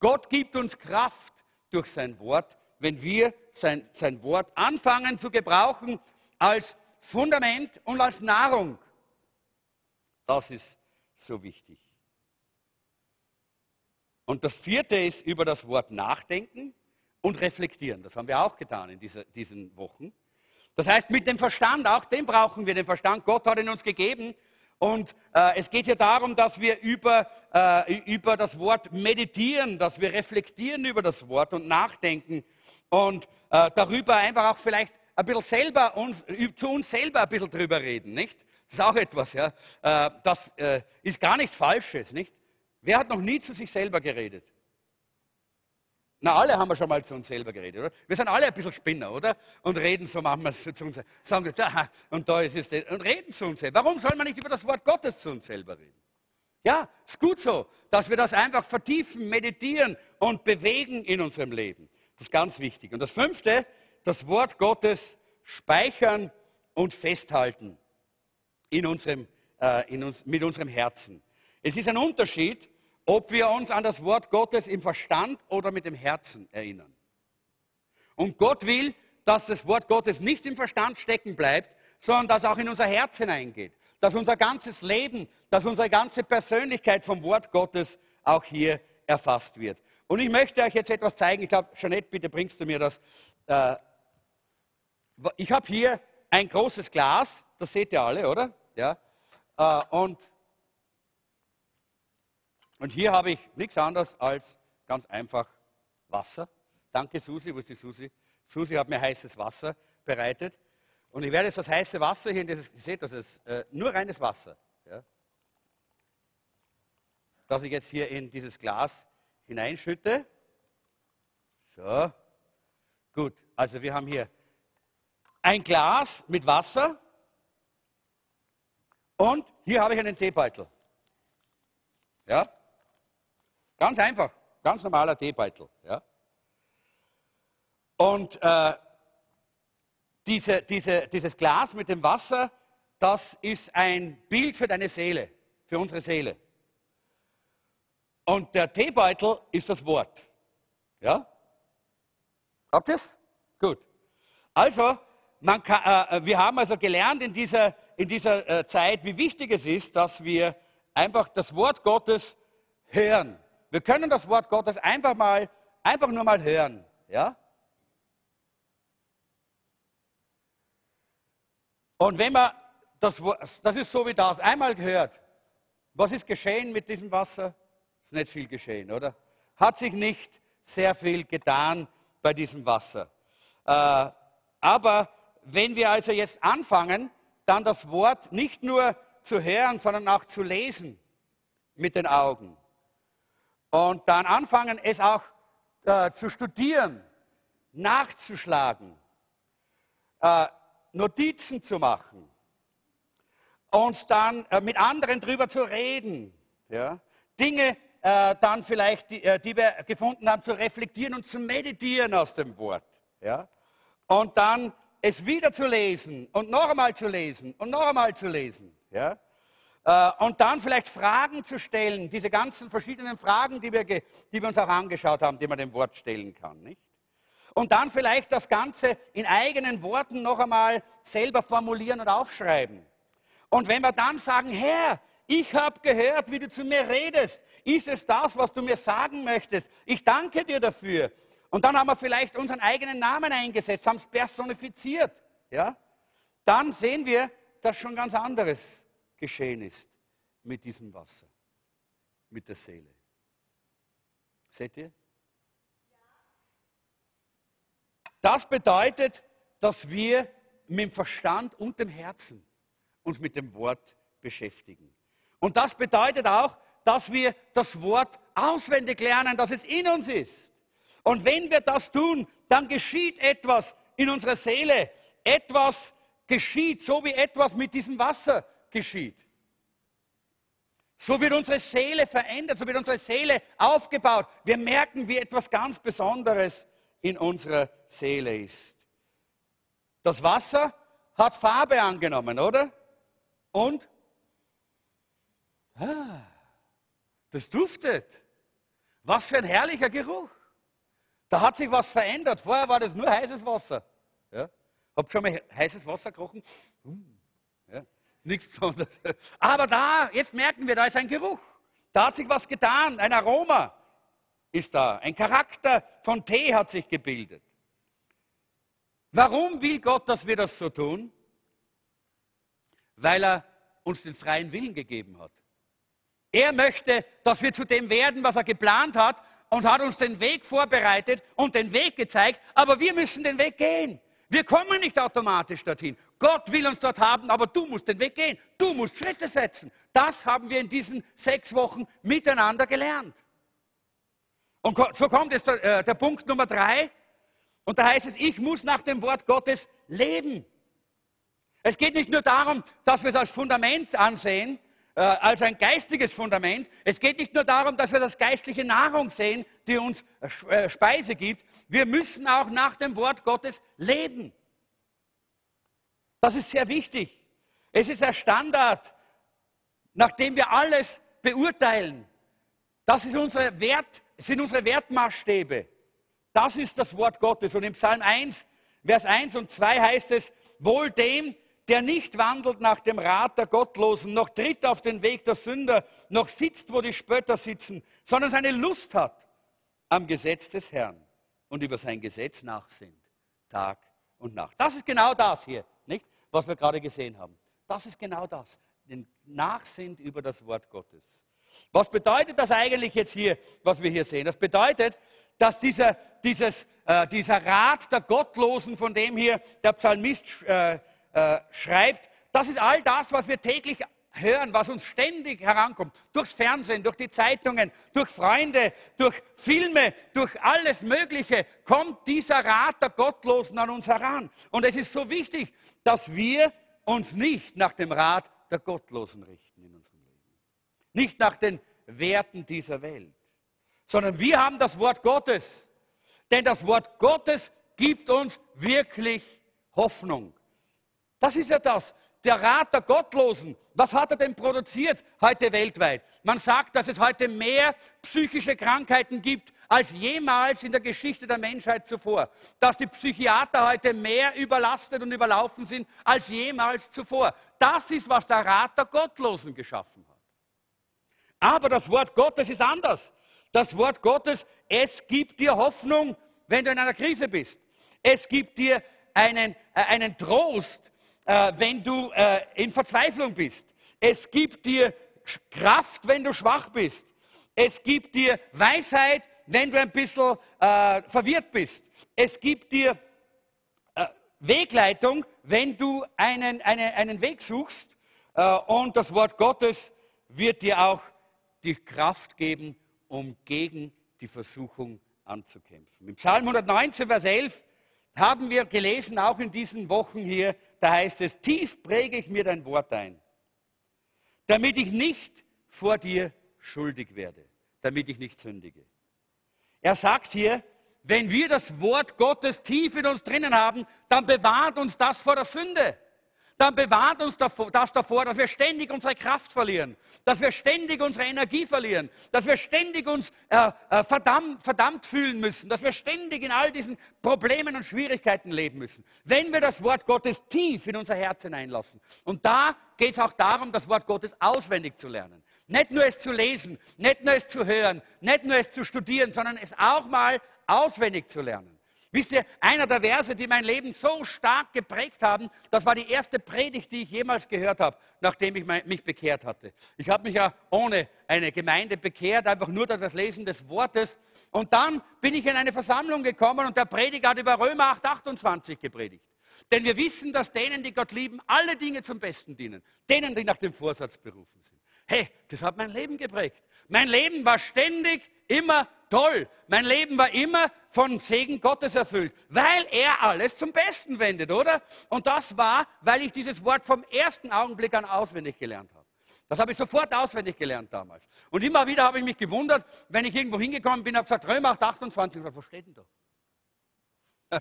Gott gibt uns Kraft durch sein Wort, wenn wir sein, sein Wort anfangen zu gebrauchen als Fundament und als Nahrung. Das ist so wichtig. Und das vierte ist über das Wort nachdenken und reflektieren. Das haben wir auch getan in dieser, diesen Wochen. Das heißt, mit dem Verstand, auch den brauchen wir, den Verstand. Gott hat ihn uns gegeben, und äh, es geht hier darum, dass wir über, äh, über das Wort meditieren, dass wir reflektieren über das Wort und nachdenken und äh, darüber einfach auch vielleicht ein bisschen selber uns, zu uns selber ein bisschen drüber reden, nicht? Das ist auch etwas, ja. Äh, das äh, ist gar nichts Falsches, nicht? Wer hat noch nie zu sich selber geredet? Na, alle haben wir schon mal zu uns selber geredet, oder? Wir sind alle ein bisschen Spinner, oder? Und reden so manchmal zu uns, sagen, da, und da ist es, und reden zu uns selber. Warum soll man nicht über das Wort Gottes zu uns selber reden? Ja, ist gut so, dass wir das einfach vertiefen, meditieren und bewegen in unserem Leben. Das ist ganz wichtig. Und das fünfte, das Wort Gottes speichern und festhalten in unserem, äh, in uns, mit unserem Herzen. Es ist ein Unterschied, ob wir uns an das Wort Gottes im Verstand oder mit dem Herzen erinnern. Und Gott will, dass das Wort Gottes nicht im Verstand stecken bleibt, sondern dass auch in unser Herz hineingeht. Dass unser ganzes Leben, dass unsere ganze Persönlichkeit vom Wort Gottes auch hier erfasst wird. Und ich möchte euch jetzt etwas zeigen. Ich glaube, Jeanette, bitte bringst du mir das. Äh, ich habe hier ein großes Glas, das seht ihr alle, oder? Ja. Äh, und und hier habe ich nichts anderes als ganz einfach Wasser. Danke Susi, wo ist die Susi? Susi hat mir heißes Wasser bereitet. Und ich werde jetzt das heiße Wasser hier in dieses, ihr seht das ist äh, nur reines Wasser. Ja, das ich jetzt hier in dieses Glas hineinschütte. So, gut. Also wir haben hier ein Glas mit Wasser und hier habe ich einen Teebeutel. Ja, Ganz einfach, ganz normaler Teebeutel. Ja? Und äh, diese, diese, dieses Glas mit dem Wasser, das ist ein Bild für deine Seele, für unsere Seele. Und der Teebeutel ist das Wort. Ja? Habt ihr es? Gut. Also, kann, äh, wir haben also gelernt in dieser, in dieser äh, Zeit, wie wichtig es ist, dass wir einfach das Wort Gottes hören. Wir können das Wort Gottes einfach mal, einfach nur mal hören. Ja? Und wenn man das, das ist so wie das, einmal gehört, was ist geschehen mit diesem Wasser? Ist nicht viel geschehen, oder? Hat sich nicht sehr viel getan bei diesem Wasser. Äh, aber wenn wir also jetzt anfangen, dann das Wort nicht nur zu hören, sondern auch zu lesen mit den Augen, und dann anfangen, es auch äh, zu studieren, nachzuschlagen, äh, Notizen zu machen, und dann äh, mit anderen darüber zu reden, ja? Dinge äh, dann vielleicht, die, äh, die, wir gefunden haben, zu reflektieren und zu meditieren aus dem Wort. Ja? Und dann es wieder zu lesen und noch einmal zu lesen und noch einmal zu lesen. Ja? Äh, und dann vielleicht Fragen zu stellen, diese ganzen verschiedenen Fragen, die wir, die wir uns auch angeschaut haben, die man dem Wort stellen kann. Nicht? Und dann vielleicht das Ganze in eigenen Worten noch einmal selber formulieren und aufschreiben. Und wenn wir dann sagen, Herr, ich habe gehört, wie du zu mir redest, ist es das, was du mir sagen möchtest? Ich danke dir dafür. Und dann haben wir vielleicht unseren eigenen Namen eingesetzt, haben es personifiziert. Ja? Dann sehen wir, dass schon ganz anderes geschehen ist mit diesem Wasser, mit der Seele. Seht ihr? Das bedeutet, dass wir mit dem Verstand und dem Herzen uns mit dem Wort beschäftigen. Und das bedeutet auch, dass wir das Wort auswendig lernen, dass es in uns ist. Und wenn wir das tun, dann geschieht etwas in unserer Seele. Etwas geschieht, so wie etwas mit diesem Wasser geschieht. So wird unsere Seele verändert, so wird unsere Seele aufgebaut. Wir merken, wie etwas ganz Besonderes in unserer Seele ist. Das Wasser hat Farbe angenommen, oder? Und? Ah, das duftet. Was für ein herrlicher Geruch. Da hat sich was verändert. Vorher war das nur heißes Wasser. Ja? Habt schon mal heißes Wasser gerochen? Hm nichts Besonderes. Aber da, jetzt merken wir, da ist ein Geruch. Da hat sich was getan, ein Aroma ist da, ein Charakter von Tee hat sich gebildet. Warum will Gott, dass wir das so tun? Weil er uns den freien Willen gegeben hat. Er möchte, dass wir zu dem werden, was er geplant hat und hat uns den Weg vorbereitet und den Weg gezeigt, aber wir müssen den Weg gehen. Wir kommen nicht automatisch dorthin. Gott will uns dort haben, aber du musst den Weg gehen. Du musst Schritte setzen. Das haben wir in diesen sechs Wochen miteinander gelernt. Und so kommt jetzt der, äh, der Punkt Nummer drei. Und da heißt es, ich muss nach dem Wort Gottes leben. Es geht nicht nur darum, dass wir es als Fundament ansehen, äh, als ein geistiges Fundament. Es geht nicht nur darum, dass wir das geistliche Nahrung sehen, die uns äh, Speise gibt. Wir müssen auch nach dem Wort Gottes leben. Das ist sehr wichtig. Es ist ein Standard, nachdem wir alles beurteilen. Das ist unsere Wert, sind unsere Wertmaßstäbe. Das ist das Wort Gottes. Und im Psalm 1, Vers 1 und 2 heißt es, wohl dem, der nicht wandelt nach dem Rat der Gottlosen, noch tritt auf den Weg der Sünder, noch sitzt, wo die Spötter sitzen, sondern seine Lust hat am Gesetz des Herrn und über sein Gesetz nachsinnt, Tag und Nacht. Das ist genau das hier? Was wir gerade gesehen haben. Das ist genau das. Den Nachsinn über das Wort Gottes. Was bedeutet das eigentlich jetzt hier, was wir hier sehen? Das bedeutet, dass dieser, dieses, äh, dieser Rat der Gottlosen, von dem hier der Psalmist äh, äh, schreibt, das ist all das, was wir täglich hören, was uns ständig herankommt, durchs Fernsehen, durch die Zeitungen, durch Freunde, durch Filme, durch alles Mögliche, kommt dieser Rat der Gottlosen an uns heran. Und es ist so wichtig, dass wir uns nicht nach dem Rat der Gottlosen richten in unserem Leben. Nicht nach den Werten dieser Welt, sondern wir haben das Wort Gottes. Denn das Wort Gottes gibt uns wirklich Hoffnung. Das ist ja das der Rat der Gottlosen, was hat er denn produziert heute weltweit? Man sagt, dass es heute mehr psychische Krankheiten gibt als jemals in der Geschichte der Menschheit zuvor. Dass die Psychiater heute mehr überlastet und überlaufen sind als jemals zuvor. Das ist, was der Rat der Gottlosen geschaffen hat. Aber das Wort Gottes ist anders. Das Wort Gottes, es gibt dir Hoffnung, wenn du in einer Krise bist. Es gibt dir einen, äh, einen Trost, äh, wenn du äh, in Verzweiflung bist. Es gibt dir Kraft, wenn du schwach bist. Es gibt dir Weisheit, wenn du ein bisschen äh, verwirrt bist. Es gibt dir äh, Wegleitung, wenn du einen, eine, einen Weg suchst. Äh, und das Wort Gottes wird dir auch die Kraft geben, um gegen die Versuchung anzukämpfen. Im Psalm 119, Vers 11 haben wir gelesen, auch in diesen Wochen hier, da heißt es, tief präge ich mir dein Wort ein, damit ich nicht vor dir schuldig werde, damit ich nicht sündige. Er sagt hier, wenn wir das Wort Gottes tief in uns drinnen haben, dann bewahrt uns das vor der Sünde dann bewahrt uns das davor, dass wir ständig unsere Kraft verlieren, dass wir ständig unsere Energie verlieren, dass wir ständig uns äh, äh, verdammt, verdammt fühlen müssen, dass wir ständig in all diesen Problemen und Schwierigkeiten leben müssen. Wenn wir das Wort Gottes tief in unser Herz hineinlassen. Und da geht es auch darum, das Wort Gottes auswendig zu lernen. Nicht nur es zu lesen, nicht nur es zu hören, nicht nur es zu studieren, sondern es auch mal auswendig zu lernen. Wisst ihr, einer der Verse, die mein Leben so stark geprägt haben, das war die erste Predigt, die ich jemals gehört habe, nachdem ich mich bekehrt hatte. Ich habe mich ja ohne eine Gemeinde bekehrt, einfach nur durch das Lesen des Wortes. Und dann bin ich in eine Versammlung gekommen und der Prediger hat über Römer 8, 28 gepredigt. Denn wir wissen, dass denen, die Gott lieben, alle Dinge zum Besten dienen. Denen, die nach dem Vorsatz berufen sind. Hey, das hat mein Leben geprägt. Mein Leben war ständig immer toll. Mein Leben war immer von Segen Gottes erfüllt, weil er alles zum Besten wendet, oder? Und das war, weil ich dieses Wort vom ersten Augenblick an auswendig gelernt habe. Das habe ich sofort auswendig gelernt damals. Und immer wieder habe ich mich gewundert, wenn ich irgendwo hingekommen bin, habe gesagt, Römer 8, 28, was steht denn da?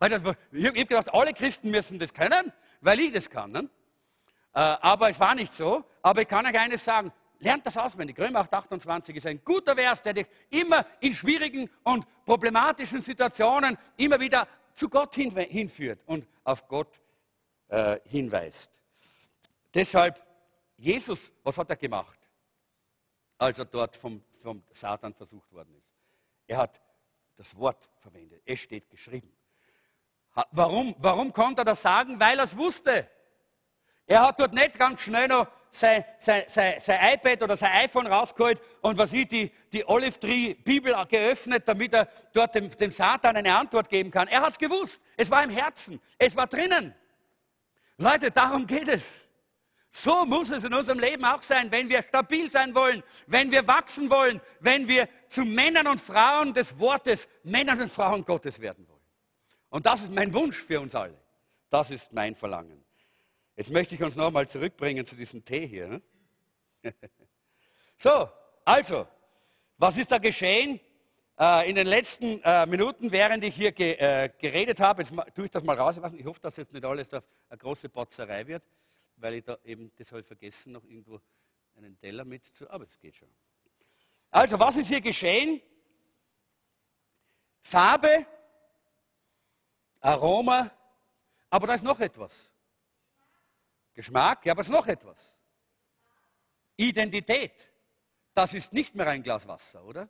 also, ich habe gedacht, alle Christen müssen das können, weil ich das kann. Ne? Äh, aber es war nicht so. Aber ich kann euch eines sagen, lernt das auswendig. Römer 8, 28 ist ein guter Vers, der dich immer in schwierigen und problematischen Situationen immer wieder zu Gott hinführt und auf Gott äh, hinweist. Deshalb, Jesus, was hat er gemacht, als er dort vom, vom Satan versucht worden ist? Er hat das Wort verwendet. Es steht geschrieben. Warum, warum konnte er das sagen? Weil er es wusste. Er hat dort nicht ganz schnell noch sein, sein, sein, sein iPad oder sein iPhone rausgeholt und was ich, die, die Olive Tree Bibel geöffnet, damit er dort dem, dem Satan eine Antwort geben kann. Er hat es gewusst. Es war im Herzen. Es war drinnen. Leute, darum geht es. So muss es in unserem Leben auch sein, wenn wir stabil sein wollen, wenn wir wachsen wollen, wenn wir zu Männern und Frauen des Wortes, Männern und Frauen Gottes werden wollen. Und das ist mein Wunsch für uns alle. Das ist mein Verlangen. Jetzt möchte ich uns nochmal zurückbringen zu diesem Tee hier. So, also, was ist da geschehen? Äh, in den letzten äh, Minuten, während ich hier äh, geredet habe, jetzt tue ich das mal raus. Ich hoffe, dass jetzt nicht alles eine große Botzerei wird, weil ich da eben, das habe ich vergessen, noch irgendwo einen Teller mit zu. Aber es geht schon. Also, was ist hier geschehen? Farbe, Aroma, aber da ist noch etwas. Geschmack, ja, aber es ist noch etwas. Identität. Das ist nicht mehr ein Glas Wasser, oder?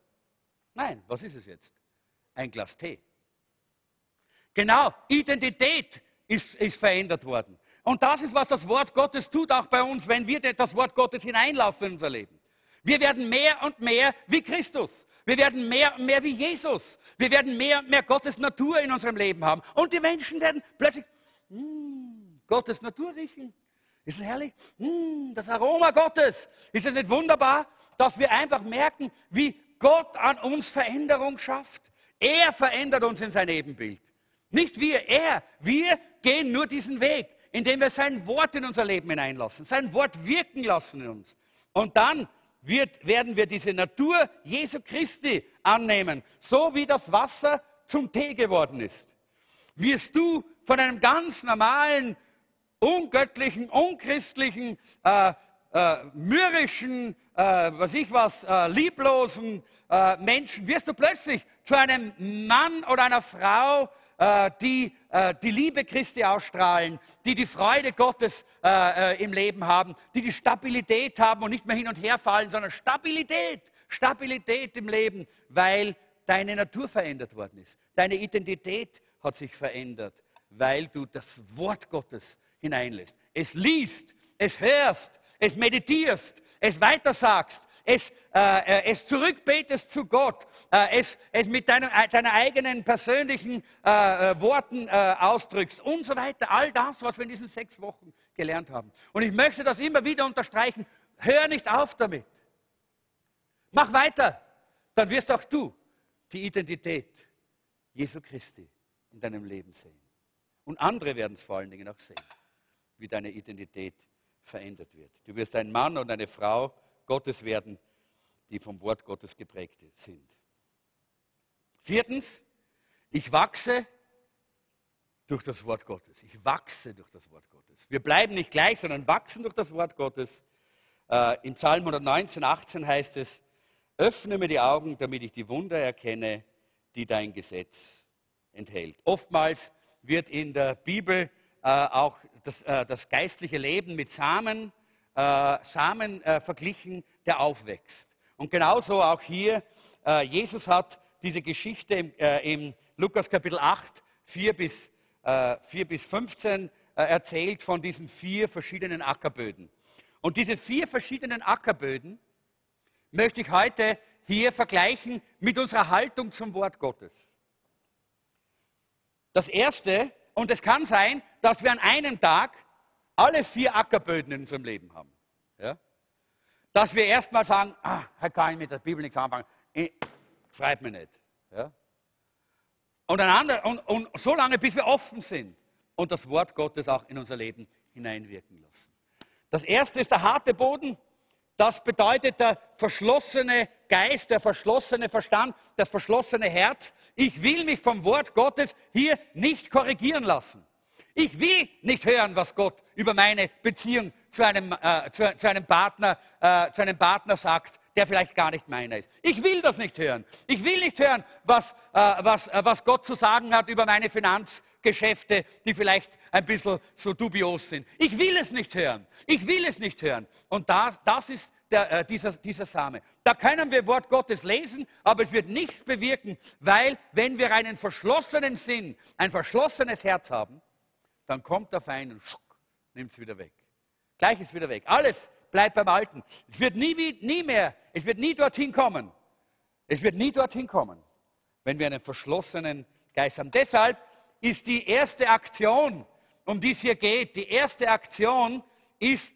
Nein, was ist es jetzt? Ein Glas Tee. Genau, Identität ist, ist verändert worden. Und das ist, was das Wort Gottes tut, auch bei uns, wenn wir das Wort Gottes hineinlassen in unser Leben. Wir werden mehr und mehr wie Christus. Wir werden mehr und mehr wie Jesus. Wir werden mehr und mehr Gottes Natur in unserem Leben haben. Und die Menschen werden plötzlich mh, hm, Gottes Natur riechen. Ist es herrlich? Hm, das Aroma Gottes. Ist es nicht wunderbar, dass wir einfach merken, wie Gott an uns Veränderung schafft? Er verändert uns in sein Ebenbild. Nicht wir, er. Wir gehen nur diesen Weg, indem wir sein Wort in unser Leben hineinlassen, sein Wort wirken lassen in uns. Und dann wird, werden wir diese Natur Jesu Christi annehmen, so wie das Wasser zum Tee geworden ist. Wirst du von einem ganz normalen ungöttlichen, unchristlichen, äh, äh, mürrischen, äh, was ich was, äh, lieblosen äh, Menschen, wirst du plötzlich zu einem Mann oder einer Frau, äh, die die Liebe Christi ausstrahlen, die die Freude Gottes im Leben haben, die die Stabilität haben und nicht mehr hin und her fallen, sondern Stabilität, Stabilität im Leben, weil deine Natur verändert worden ist. Deine Identität hat sich verändert, weil du das Wort Gottes hineinlässt. Es liest, es hörst, es meditierst, es weitersagst, es, äh, äh, es zurückbetest zu Gott, äh, es, es mit deinen, äh, deiner eigenen persönlichen äh, äh, Worten ausdrückst und so weiter. All das, was wir in diesen sechs Wochen gelernt haben. Und ich möchte das immer wieder unterstreichen. Hör nicht auf damit. Mach weiter. Dann wirst auch du die Identität Jesu Christi in deinem Leben sehen. Und andere werden es vor allen Dingen auch sehen wie deine Identität verändert wird. Du wirst ein Mann und eine Frau Gottes werden, die vom Wort Gottes geprägt sind. Viertens, ich wachse durch das Wort Gottes. Ich wachse durch das Wort Gottes. Wir bleiben nicht gleich, sondern wachsen durch das Wort Gottes. Äh, Im Psalm 119, 18 heißt es, öffne mir die Augen, damit ich die Wunder erkenne, die dein Gesetz enthält. Oftmals wird in der Bibel äh, auch das, äh, das, geistliche Leben mit Samen, äh, Samen äh, verglichen, der aufwächst. Und genauso auch hier, äh, Jesus hat diese Geschichte im, äh, im, Lukas Kapitel 8, 4 bis, 4 bis 15 erzählt von diesen vier verschiedenen Ackerböden. Und diese vier verschiedenen Ackerböden möchte ich heute hier vergleichen mit unserer Haltung zum Wort Gottes. Das erste und es kann sein, dass wir an einem Tag alle vier Ackerböden in unserem Leben haben. Ja? Dass wir erstmal sagen, ah, Herr kann ich mit der Bibel nichts anfangen. freut mich nicht. Ja? Und, einander, und, und so lange, bis wir offen sind und das Wort Gottes auch in unser Leben hineinwirken lassen. Das erste ist der harte Boden. Das bedeutet der verschlossene Geist, der verschlossene Verstand, das verschlossene Herz. Ich will mich vom Wort Gottes hier nicht korrigieren lassen. Ich will nicht hören, was Gott über meine Beziehung zu einem, äh, zu, zu, einem Partner, äh, zu einem Partner sagt, der vielleicht gar nicht meiner ist. Ich will das nicht hören. Ich will nicht hören, was, äh, was, äh, was Gott zu sagen hat über meine Finanzgeschäfte, die vielleicht ein bisschen so dubios sind. Ich will es nicht hören. Ich will es nicht hören. Und das, das ist der, äh, dieser, dieser Same. Da können wir Wort Gottes lesen, aber es wird nichts bewirken, weil wenn wir einen verschlossenen Sinn, ein verschlossenes Herz haben, dann kommt der Feind und nimmt es wieder weg. Gleich ist wieder weg. Alles bleibt beim Alten. Es wird nie, nie mehr, es wird nie dorthin kommen. Es wird nie dorthin kommen, wenn wir einen verschlossenen Geist haben. Deshalb ist die erste Aktion, um die es hier geht, die erste Aktion ist,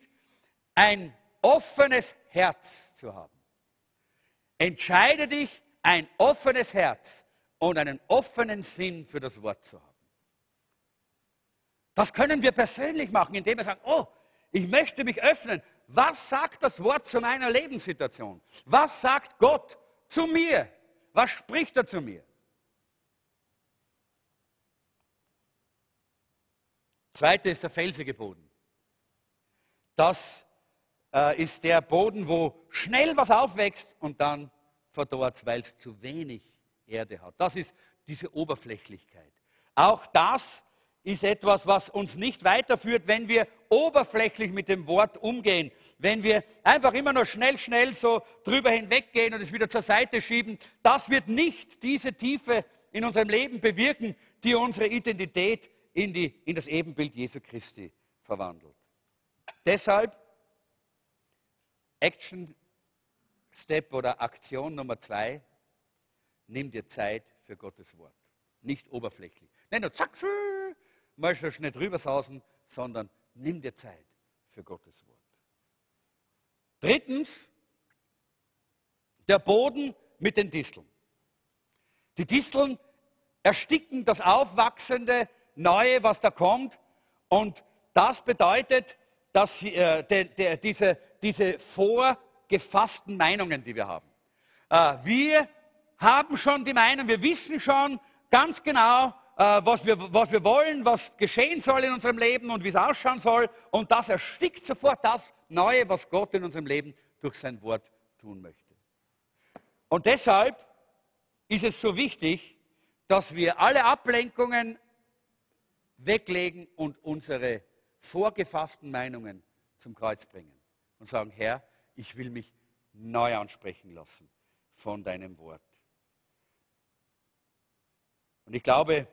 ein offenes Herz zu haben. Entscheide dich, ein offenes Herz und einen offenen Sinn für das Wort zu haben. Das können wir persönlich machen, indem wir sagen, oh, ich möchte mich öffnen. Was sagt das Wort zu meiner Lebenssituation? Was sagt Gott zu mir? Was spricht er zu mir? Zweite ist der felsige Boden. Das äh, ist der Boden, wo schnell was aufwächst und dann verdorrt, weil es zu wenig Erde hat. Das ist diese Oberflächlichkeit. Auch das ist etwas, was uns nicht weiterführt, wenn wir oberflächlich mit dem Wort umgehen. Wenn wir einfach immer nur schnell, schnell so drüber hinweggehen und es wieder zur Seite schieben. Das wird nicht diese Tiefe in unserem Leben bewirken, die unsere Identität in, die, in das Ebenbild Jesu Christi verwandelt. Deshalb Action Step oder Aktion Nummer zwei, nimm dir Zeit für Gottes Wort. Nicht oberflächlich. Nein, nur zack, möchtest nicht rübersausen, sondern nimm dir Zeit für Gottes Wort. Drittens, der Boden mit den Disteln. Die Disteln ersticken das aufwachsende Neue, was da kommt. Und das bedeutet, dass äh, de, de, diese, diese vorgefassten Meinungen, die wir haben. Äh, wir haben schon die Meinung, wir wissen schon ganz genau, äh, was, wir, was wir wollen, was geschehen soll in unserem Leben und wie es ausschauen soll. Und das erstickt sofort das Neue, was Gott in unserem Leben durch sein Wort tun möchte. Und deshalb ist es so wichtig, dass wir alle Ablenkungen weglegen und unsere vorgefassten Meinungen zum Kreuz bringen und sagen, Herr, ich will mich neu ansprechen lassen von deinem Wort. Und ich glaube,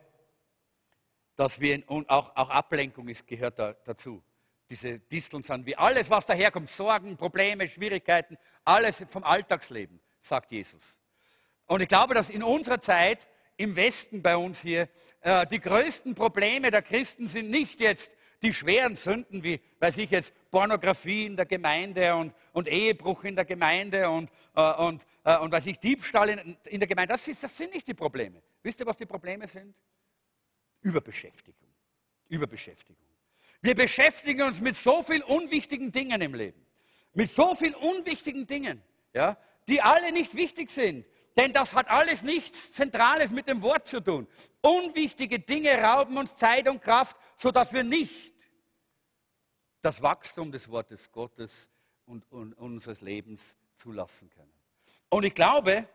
dass wir, und auch, auch Ablenkung ist, gehört da, dazu. Diese Disteln sind wie alles, was daherkommt, Sorgen, Probleme, Schwierigkeiten, alles vom Alltagsleben, sagt Jesus. Und ich glaube, dass in unserer Zeit im Westen bei uns hier äh, die größten Probleme der Christen sind nicht jetzt die schweren Sünden wie, weiß ich jetzt, Pornografie in der Gemeinde und, und Ehebruch in der Gemeinde und, äh, und, äh, und weiß ich, Diebstahl in, in der Gemeinde. Das, ist, das sind nicht die Probleme. Wisst ihr, was die Probleme sind? Überbeschäftigung. Überbeschäftigung. Wir beschäftigen uns mit so vielen unwichtigen Dingen im Leben. Mit so vielen unwichtigen Dingen, ja, die alle nicht wichtig sind. Denn das hat alles nichts Zentrales mit dem Wort zu tun. Unwichtige Dinge rauben uns Zeit und Kraft, sodass wir nicht das Wachstum des Wortes Gottes und, und unseres Lebens zulassen können. Und ich glaube,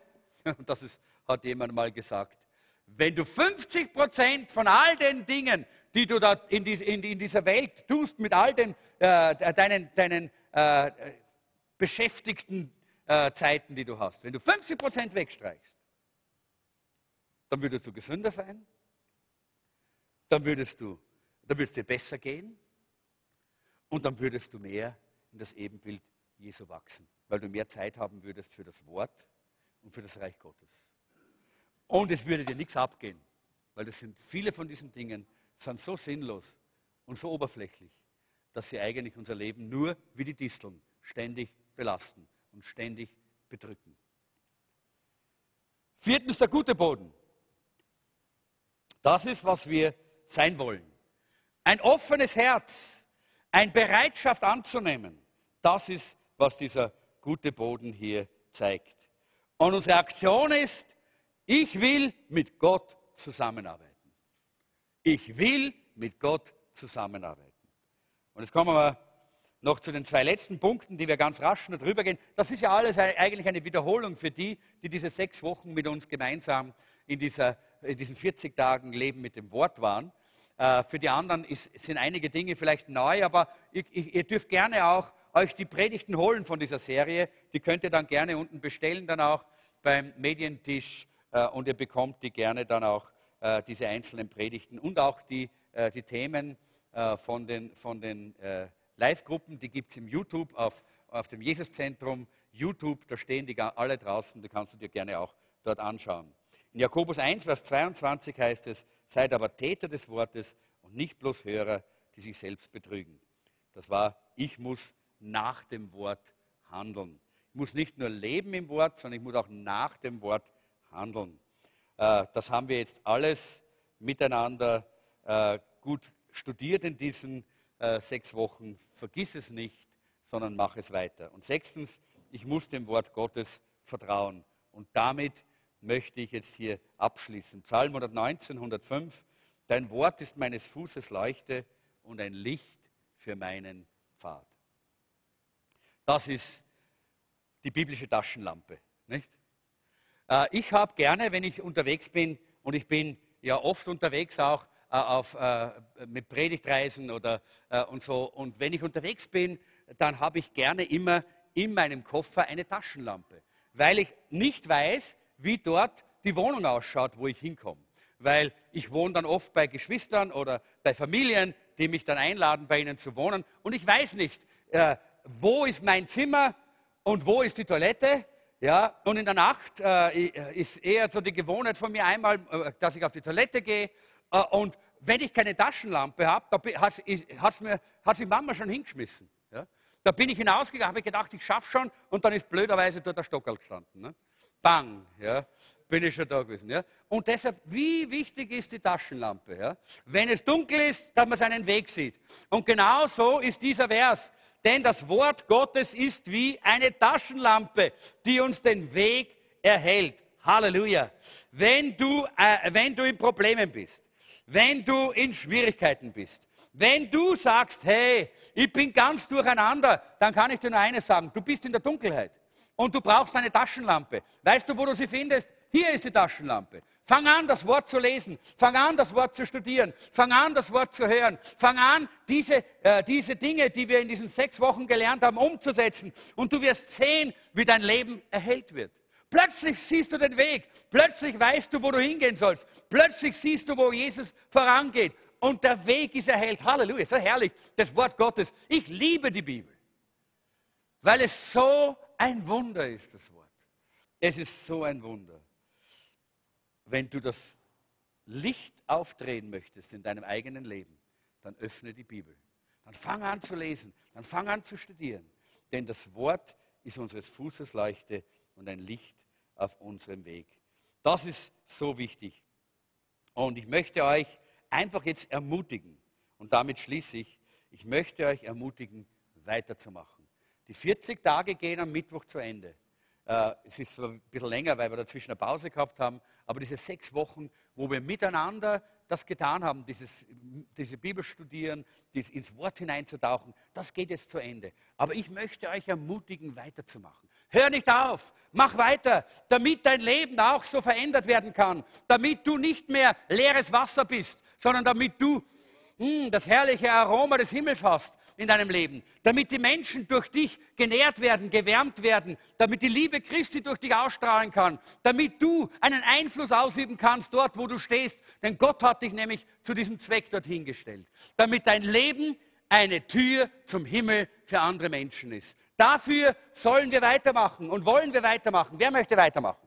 das ist, hat jemand mal gesagt, wenn du 50 Prozent von all den Dingen, die du da in, dies, in, in dieser Welt tust, mit all den, äh, deinen, deinen äh, beschäftigten äh, Zeiten, die du hast, wenn du 50 Prozent wegstreichst, dann würdest du gesünder sein, dann würdest du, dann würdest dir besser gehen. Und dann würdest du mehr in das Ebenbild Jesu wachsen, weil du mehr Zeit haben würdest für das Wort und für das Reich Gottes. Und es würde dir nichts abgehen, weil das sind viele von diesen Dingen sind so sinnlos und so oberflächlich, dass sie eigentlich unser Leben nur wie die Disteln ständig belasten und ständig bedrücken. Viertens der gute Boden. Das ist, was wir sein wollen. Ein offenes Herz, eine Bereitschaft anzunehmen. Das ist, was dieser gute Boden hier zeigt. Und unsere Aktion ist, ich will mit Gott zusammenarbeiten. Ich will mit Gott zusammenarbeiten. Und jetzt kommen wir noch zu den zwei letzten Punkten, die wir ganz rasch noch drüber gehen. Das ist ja alles eigentlich eine Wiederholung für die, die diese sechs Wochen mit uns gemeinsam in, dieser, in diesen 40 Tagen Leben mit dem Wort waren. Äh, für die anderen ist, sind einige Dinge vielleicht neu, aber ihr, ihr, dürft gerne auch euch die Predigten holen von dieser Serie. Die könnt ihr dann gerne unten bestellen, dann auch beim Medientisch äh, und ihr bekommt die gerne dann auch, äh, diese einzelnen Predigten und auch die, die Themen von den, von den Live-Gruppen, die gibt es im YouTube auf, auf dem Jesuszentrum YouTube, da stehen die alle draußen, die kannst du dir gerne auch dort anschauen. In Jakobus 1, Vers 22 heißt es, seid aber Täter des Wortes und nicht bloß Hörer, die sich selbst betrügen. Das war, ich muss nach dem Wort handeln. Ich muss nicht nur leben im Wort, sondern ich muss auch nach dem Wort handeln. Äh, das haben wir jetzt alles miteinander äh, gut studiert in diesen äh, sechs Wochen, vergiss es nicht, sondern mach es weiter. Und sechstens, ich muss dem Wort Gottes vertrauen. Und damit möchte ich jetzt hier abschließen. Psalm 119, 105. Dein Wort ist meines Fußes Leuchte und ein Licht für meinen Pfad. Das ist die biblische Taschenlampe. Nicht? Äh, ich habe gerne, wenn ich unterwegs bin, und ich bin ja oft unterwegs auch, auf, äh, mit Predigtreisen oder äh, und so. Und wenn ich unterwegs bin, dann habe ich gerne immer in meinem Koffer eine Taschenlampe, weil ich nicht weiß, wie dort die Wohnung ausschaut, wo ich hinkomme. Weil ich wohne dann oft bei Geschwistern oder bei Familien, die mich dann einladen, bei ihnen zu wohnen. Und ich weiß nicht, äh, wo ist mein Zimmer und wo ist die Toilette. Ja, und in der Nacht äh, ist eher so die Gewohnheit von mir einmal, äh, dass ich auf die Toilette gehe äh, und wenn ich keine Taschenlampe habe, da hat es die Mama schon hingeschmissen. Ja? Da bin ich hinausgegangen, habe gedacht, ich schaffe schon und dann ist blöderweise dort der Stockerl gestanden. Ne? Bang, ja, bin ich schon da gewesen. Ja? Und deshalb, wie wichtig ist die Taschenlampe? Ja? Wenn es dunkel ist, dass man seinen Weg sieht. Und genau so ist dieser Vers. Denn das Wort Gottes ist wie eine Taschenlampe, die uns den Weg erhält. Halleluja. Wenn du, äh, wenn du in Problemen bist, wenn du in Schwierigkeiten bist, wenn du sagst, hey, ich bin ganz durcheinander, dann kann ich dir nur eines sagen, du bist in der Dunkelheit und du brauchst eine Taschenlampe. Weißt du, wo du sie findest? Hier ist die Taschenlampe. Fang an, das Wort zu lesen. Fang an, das Wort zu studieren. Fang an, das Wort zu hören. Fang an, diese, äh, diese Dinge, die wir in diesen sechs Wochen gelernt haben, umzusetzen. Und du wirst sehen, wie dein Leben erhellt wird. Plötzlich siehst du den Weg. Plötzlich weißt du, wo du hingehen sollst. Plötzlich siehst du, wo Jesus vorangeht. Und der Weg ist erhellt. Halleluja, so herrlich, das Wort Gottes. Ich liebe die Bibel, weil es so ein Wunder ist, das Wort. Es ist so ein Wunder. Wenn du das Licht aufdrehen möchtest in deinem eigenen Leben, dann öffne die Bibel. Dann fang an zu lesen, dann fang an zu studieren. Denn das Wort ist unseres Fußes Leuchte und ein Licht auf unserem Weg. Das ist so wichtig. Und ich möchte euch einfach jetzt ermutigen, und damit schließe ich, ich möchte euch ermutigen, weiterzumachen. Die 40 Tage gehen am Mittwoch zu Ende. Äh, es ist ein bisschen länger, weil wir dazwischen eine Pause gehabt haben, aber diese sechs Wochen, wo wir miteinander das getan haben, dieses, diese Bibel studieren, dies ins Wort hineinzutauchen, das geht jetzt zu Ende. Aber ich möchte euch ermutigen, weiterzumachen. Hör nicht auf, mach weiter, damit dein Leben auch so verändert werden kann, damit du nicht mehr leeres Wasser bist, sondern damit du mh, hm, das herrliche Aroma des Himmels hast in deinem Leben, damit die Menschen durch dich genährt werden, gewärmt werden, damit die Liebe Christi durch dich ausstrahlen kann, damit du einen Einfluss ausüben kannst dort, wo du stehst, denn Gott hat dich nämlich zu diesem Zweck dorthin gestellt, damit dein Leben eine Tür zum Himmel für andere Menschen ist. Dafür sollen wir weitermachen und wollen wir weitermachen. Wer möchte weitermachen?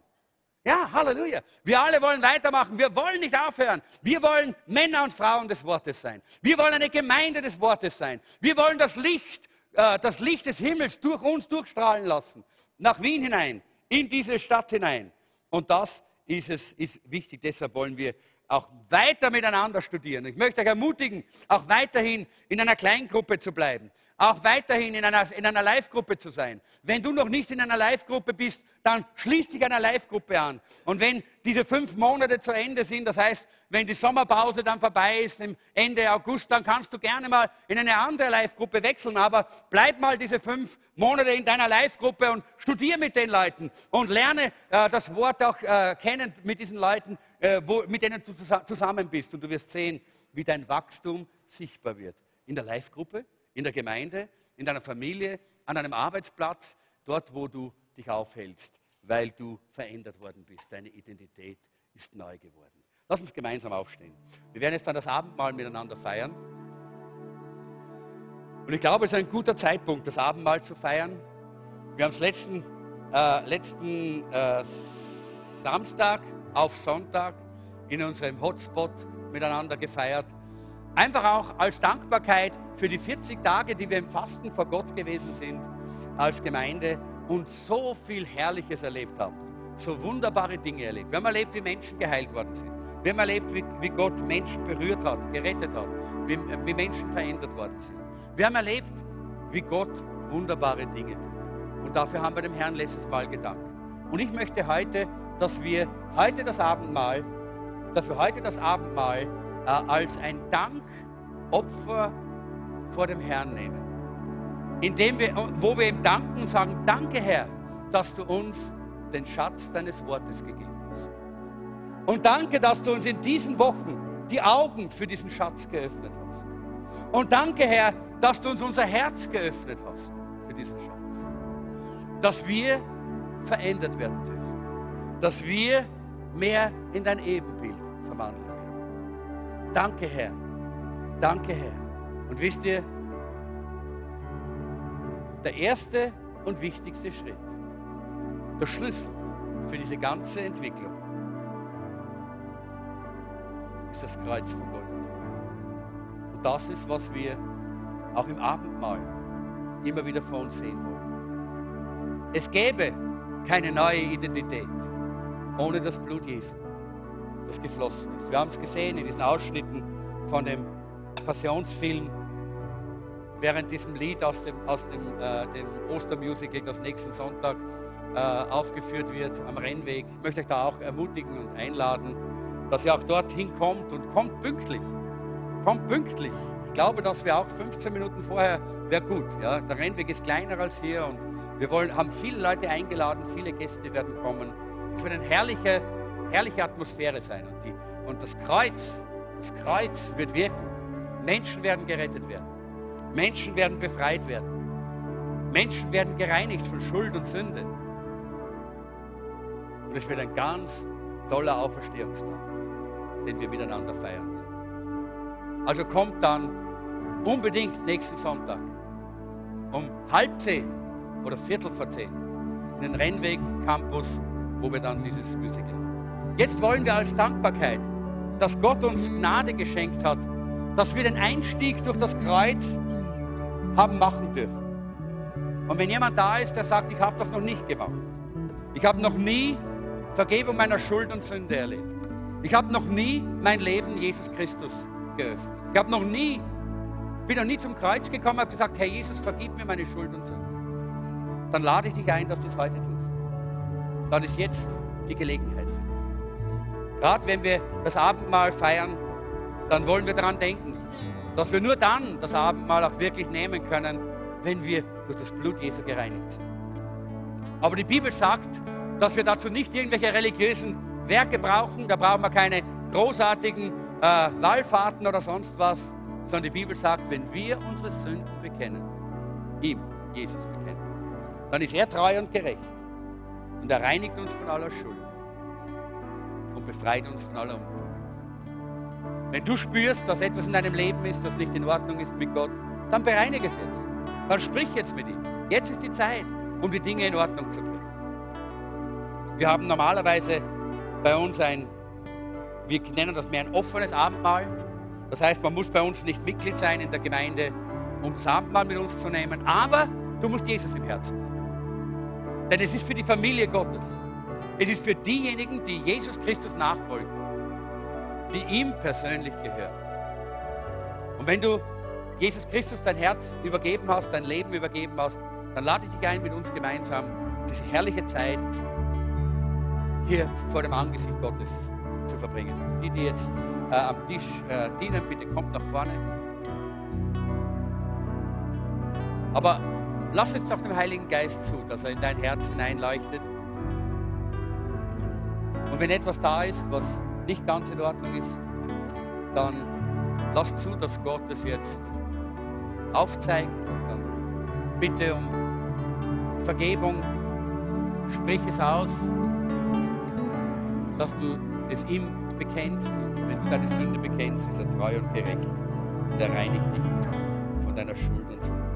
Ja, Halleluja. Wir alle wollen weitermachen. Wir wollen nicht aufhören. Wir wollen Männer und Frauen des Wortes sein. Wir wollen eine Gemeinde des Wortes sein. Wir wollen das Licht, äh, das Licht des Himmels durch uns durchstrahlen lassen. Nach Wien hinein, in diese Stadt hinein. Und das ist es ist wichtig, deshalb wollen wir auch weiter miteinander studieren. Ich möchte euch ermutigen, auch weiterhin in einer Kleingruppe zu bleiben auch weiterhin in einer, in einer Live-Gruppe zu sein. Wenn du noch nicht in einer Live-Gruppe bist, dann schließ dich einer Live-Gruppe an. Und wenn diese fünf Monate zu Ende sind, das heißt, wenn die Sommerpause dann vorbei ist, Ende August, dann kannst du gerne mal in eine andere Live-Gruppe wechseln. Aber bleib mal diese fünf Monate in deiner Live-Gruppe und studier mit den Leuten und lerne äh, das Wort auch äh, kennen mit diesen Leuten, äh, wo, mit denen du zusammen bist. Und du wirst sehen, wie dein Wachstum sichtbar wird. In der Live-Gruppe in der Gemeinde, in deiner Familie, an einem Arbeitsplatz, dort, wo du dich aufhältst, weil du verändert worden bist. Deine Identität ist neu geworden. Lass uns gemeinsam aufstehen. Wir werden jetzt dann das Abendmahl miteinander feiern. Und ich glaube, es ist ein guter Zeitpunkt, das Abendmahl zu feiern. Wir haben es letzten, äh, letzten äh, Samstag auf Sonntag in unserem Hotspot miteinander gefeiert. Einfach auch als Dankbarkeit für die 40 Tage, die wir im Fasten vor Gott gewesen sind als Gemeinde und so viel Herrliches erlebt haben. So wunderbare Dinge erlebt. Wir haben erlebt, wie Menschen geheilt worden sind. Wir haben erlebt, wie, wie Gott Menschen berührt hat, gerettet hat, wie, wie Menschen verändert worden sind. Wir haben erlebt, wie Gott wunderbare Dinge tut. Und dafür haben wir dem Herrn letztes Mal gedankt. Und ich möchte heute, dass wir heute das Abendmahl, dass wir heute das Abendmahl äh, als ein Dankopfer vor dem Herrn nehmen. Indem wir, wo wir ihm danken und sagen, danke Herr, dass du uns den Schatz deines Wortes gegeben hast. Und danke, dass du uns in diesen Wochen die Augen für diesen Schatz geöffnet hast. Und danke Herr, dass du uns unser Herz geöffnet hast für diesen Schatz. Dass wir verändert werden dürfen. Dass wir mehr in dein Ebenbild verwandeln. Danke, Herr. Danke, Herr. Und wisst ihr, der erste und wichtigste Schritt, der Schlüssel für diese ganze Entwicklung, ist das Kreuz von Golgatha. Und das ist, was wir auch im Abendmahl immer wieder vor uns sehen wollen. Es gäbe keine neue Identität ohne das Blut Jesu das geflossen ist. Wir haben es gesehen in diesen Ausschnitten von dem Passionsfilm, während diesem Lied aus dem, aus dem, äh, dem Ostermusical, das nächsten Sonntag äh, aufgeführt wird am Rennweg. Ich möchte euch da auch ermutigen und einladen, dass ihr auch dorthin kommt und kommt pünktlich. Kommt pünktlich. Ich glaube, dass wir auch 15 Minuten vorher wäre gut. Ja? Der Rennweg ist kleiner als hier und wir wollen, haben viele Leute eingeladen, viele Gäste werden kommen. Es wird ein herrlicher herrliche Atmosphäre sein. Und, die, und das Kreuz, das Kreuz wird wirken. Menschen werden gerettet werden. Menschen werden befreit werden. Menschen werden gereinigt von Schuld und Sünde. Und es wird ein ganz toller Auferstehungstag, den wir miteinander feiern werden. Also kommt dann unbedingt nächsten Sonntag um halb zehn oder viertel vor zehn in den Rennweg Campus, wo wir dann dieses Musical haben. Jetzt wollen wir als Dankbarkeit, dass Gott uns Gnade geschenkt hat, dass wir den Einstieg durch das Kreuz haben machen dürfen. Und wenn jemand da ist, der sagt, ich habe das noch nicht gemacht, ich habe noch nie Vergebung meiner Schuld und Sünde erlebt, ich habe noch nie mein Leben Jesus Christus geöffnet, ich habe noch nie, bin noch nie zum Kreuz gekommen, und gesagt, Herr Jesus, vergib mir meine Schuld und Sünde, dann lade ich dich ein, dass du es heute tust. Dann ist jetzt die Gelegenheit. Gerade wenn wir das Abendmahl feiern, dann wollen wir daran denken, dass wir nur dann das Abendmahl auch wirklich nehmen können, wenn wir durch das Blut Jesu gereinigt sind. Aber die Bibel sagt, dass wir dazu nicht irgendwelche religiösen Werke brauchen, da brauchen wir keine großartigen äh, Wallfahrten oder sonst was, sondern die Bibel sagt, wenn wir unsere Sünden bekennen, ihm, Jesus bekennen, dann ist er treu und gerecht und er reinigt uns von aller Schuld befreit uns von aller Unglück. Wenn du spürst, dass etwas in deinem Leben ist, das nicht in Ordnung ist mit Gott, dann bereinige es jetzt. Dann sprich jetzt mit ihm. Jetzt ist die Zeit, um die Dinge in Ordnung zu bringen. Wir haben normalerweise bei uns ein, wir nennen das mehr ein offenes Abendmahl. Das heißt, man muss bei uns nicht Mitglied sein in der Gemeinde, um das Abendmahl mit uns zu nehmen, aber du musst Jesus im Herzen haben. Denn es ist für die Familie Gottes. Es ist für diejenigen, die Jesus Christus nachfolgen, die ihm persönlich gehören. Und wenn du Jesus Christus dein Herz übergeben hast, dein Leben übergeben hast, dann lade ich dich ein, mit uns gemeinsam diese herrliche Zeit hier vor dem Angesicht Gottes zu verbringen. Die, die jetzt äh, am Tisch äh, dienen, bitte kommt nach vorne. Aber lass jetzt doch dem Heiligen Geist zu, dass er in dein Herz hineinleuchtet. Und wenn etwas da ist, was nicht ganz in Ordnung ist, dann lass zu, dass Gott es jetzt aufzeigt. Dann bitte um Vergebung, sprich es aus, dass du es ihm bekennst. Und wenn du deine Sünde bekennst, ist er treu und gerecht. Und er reinigt dich von deiner Schuld und Sünde.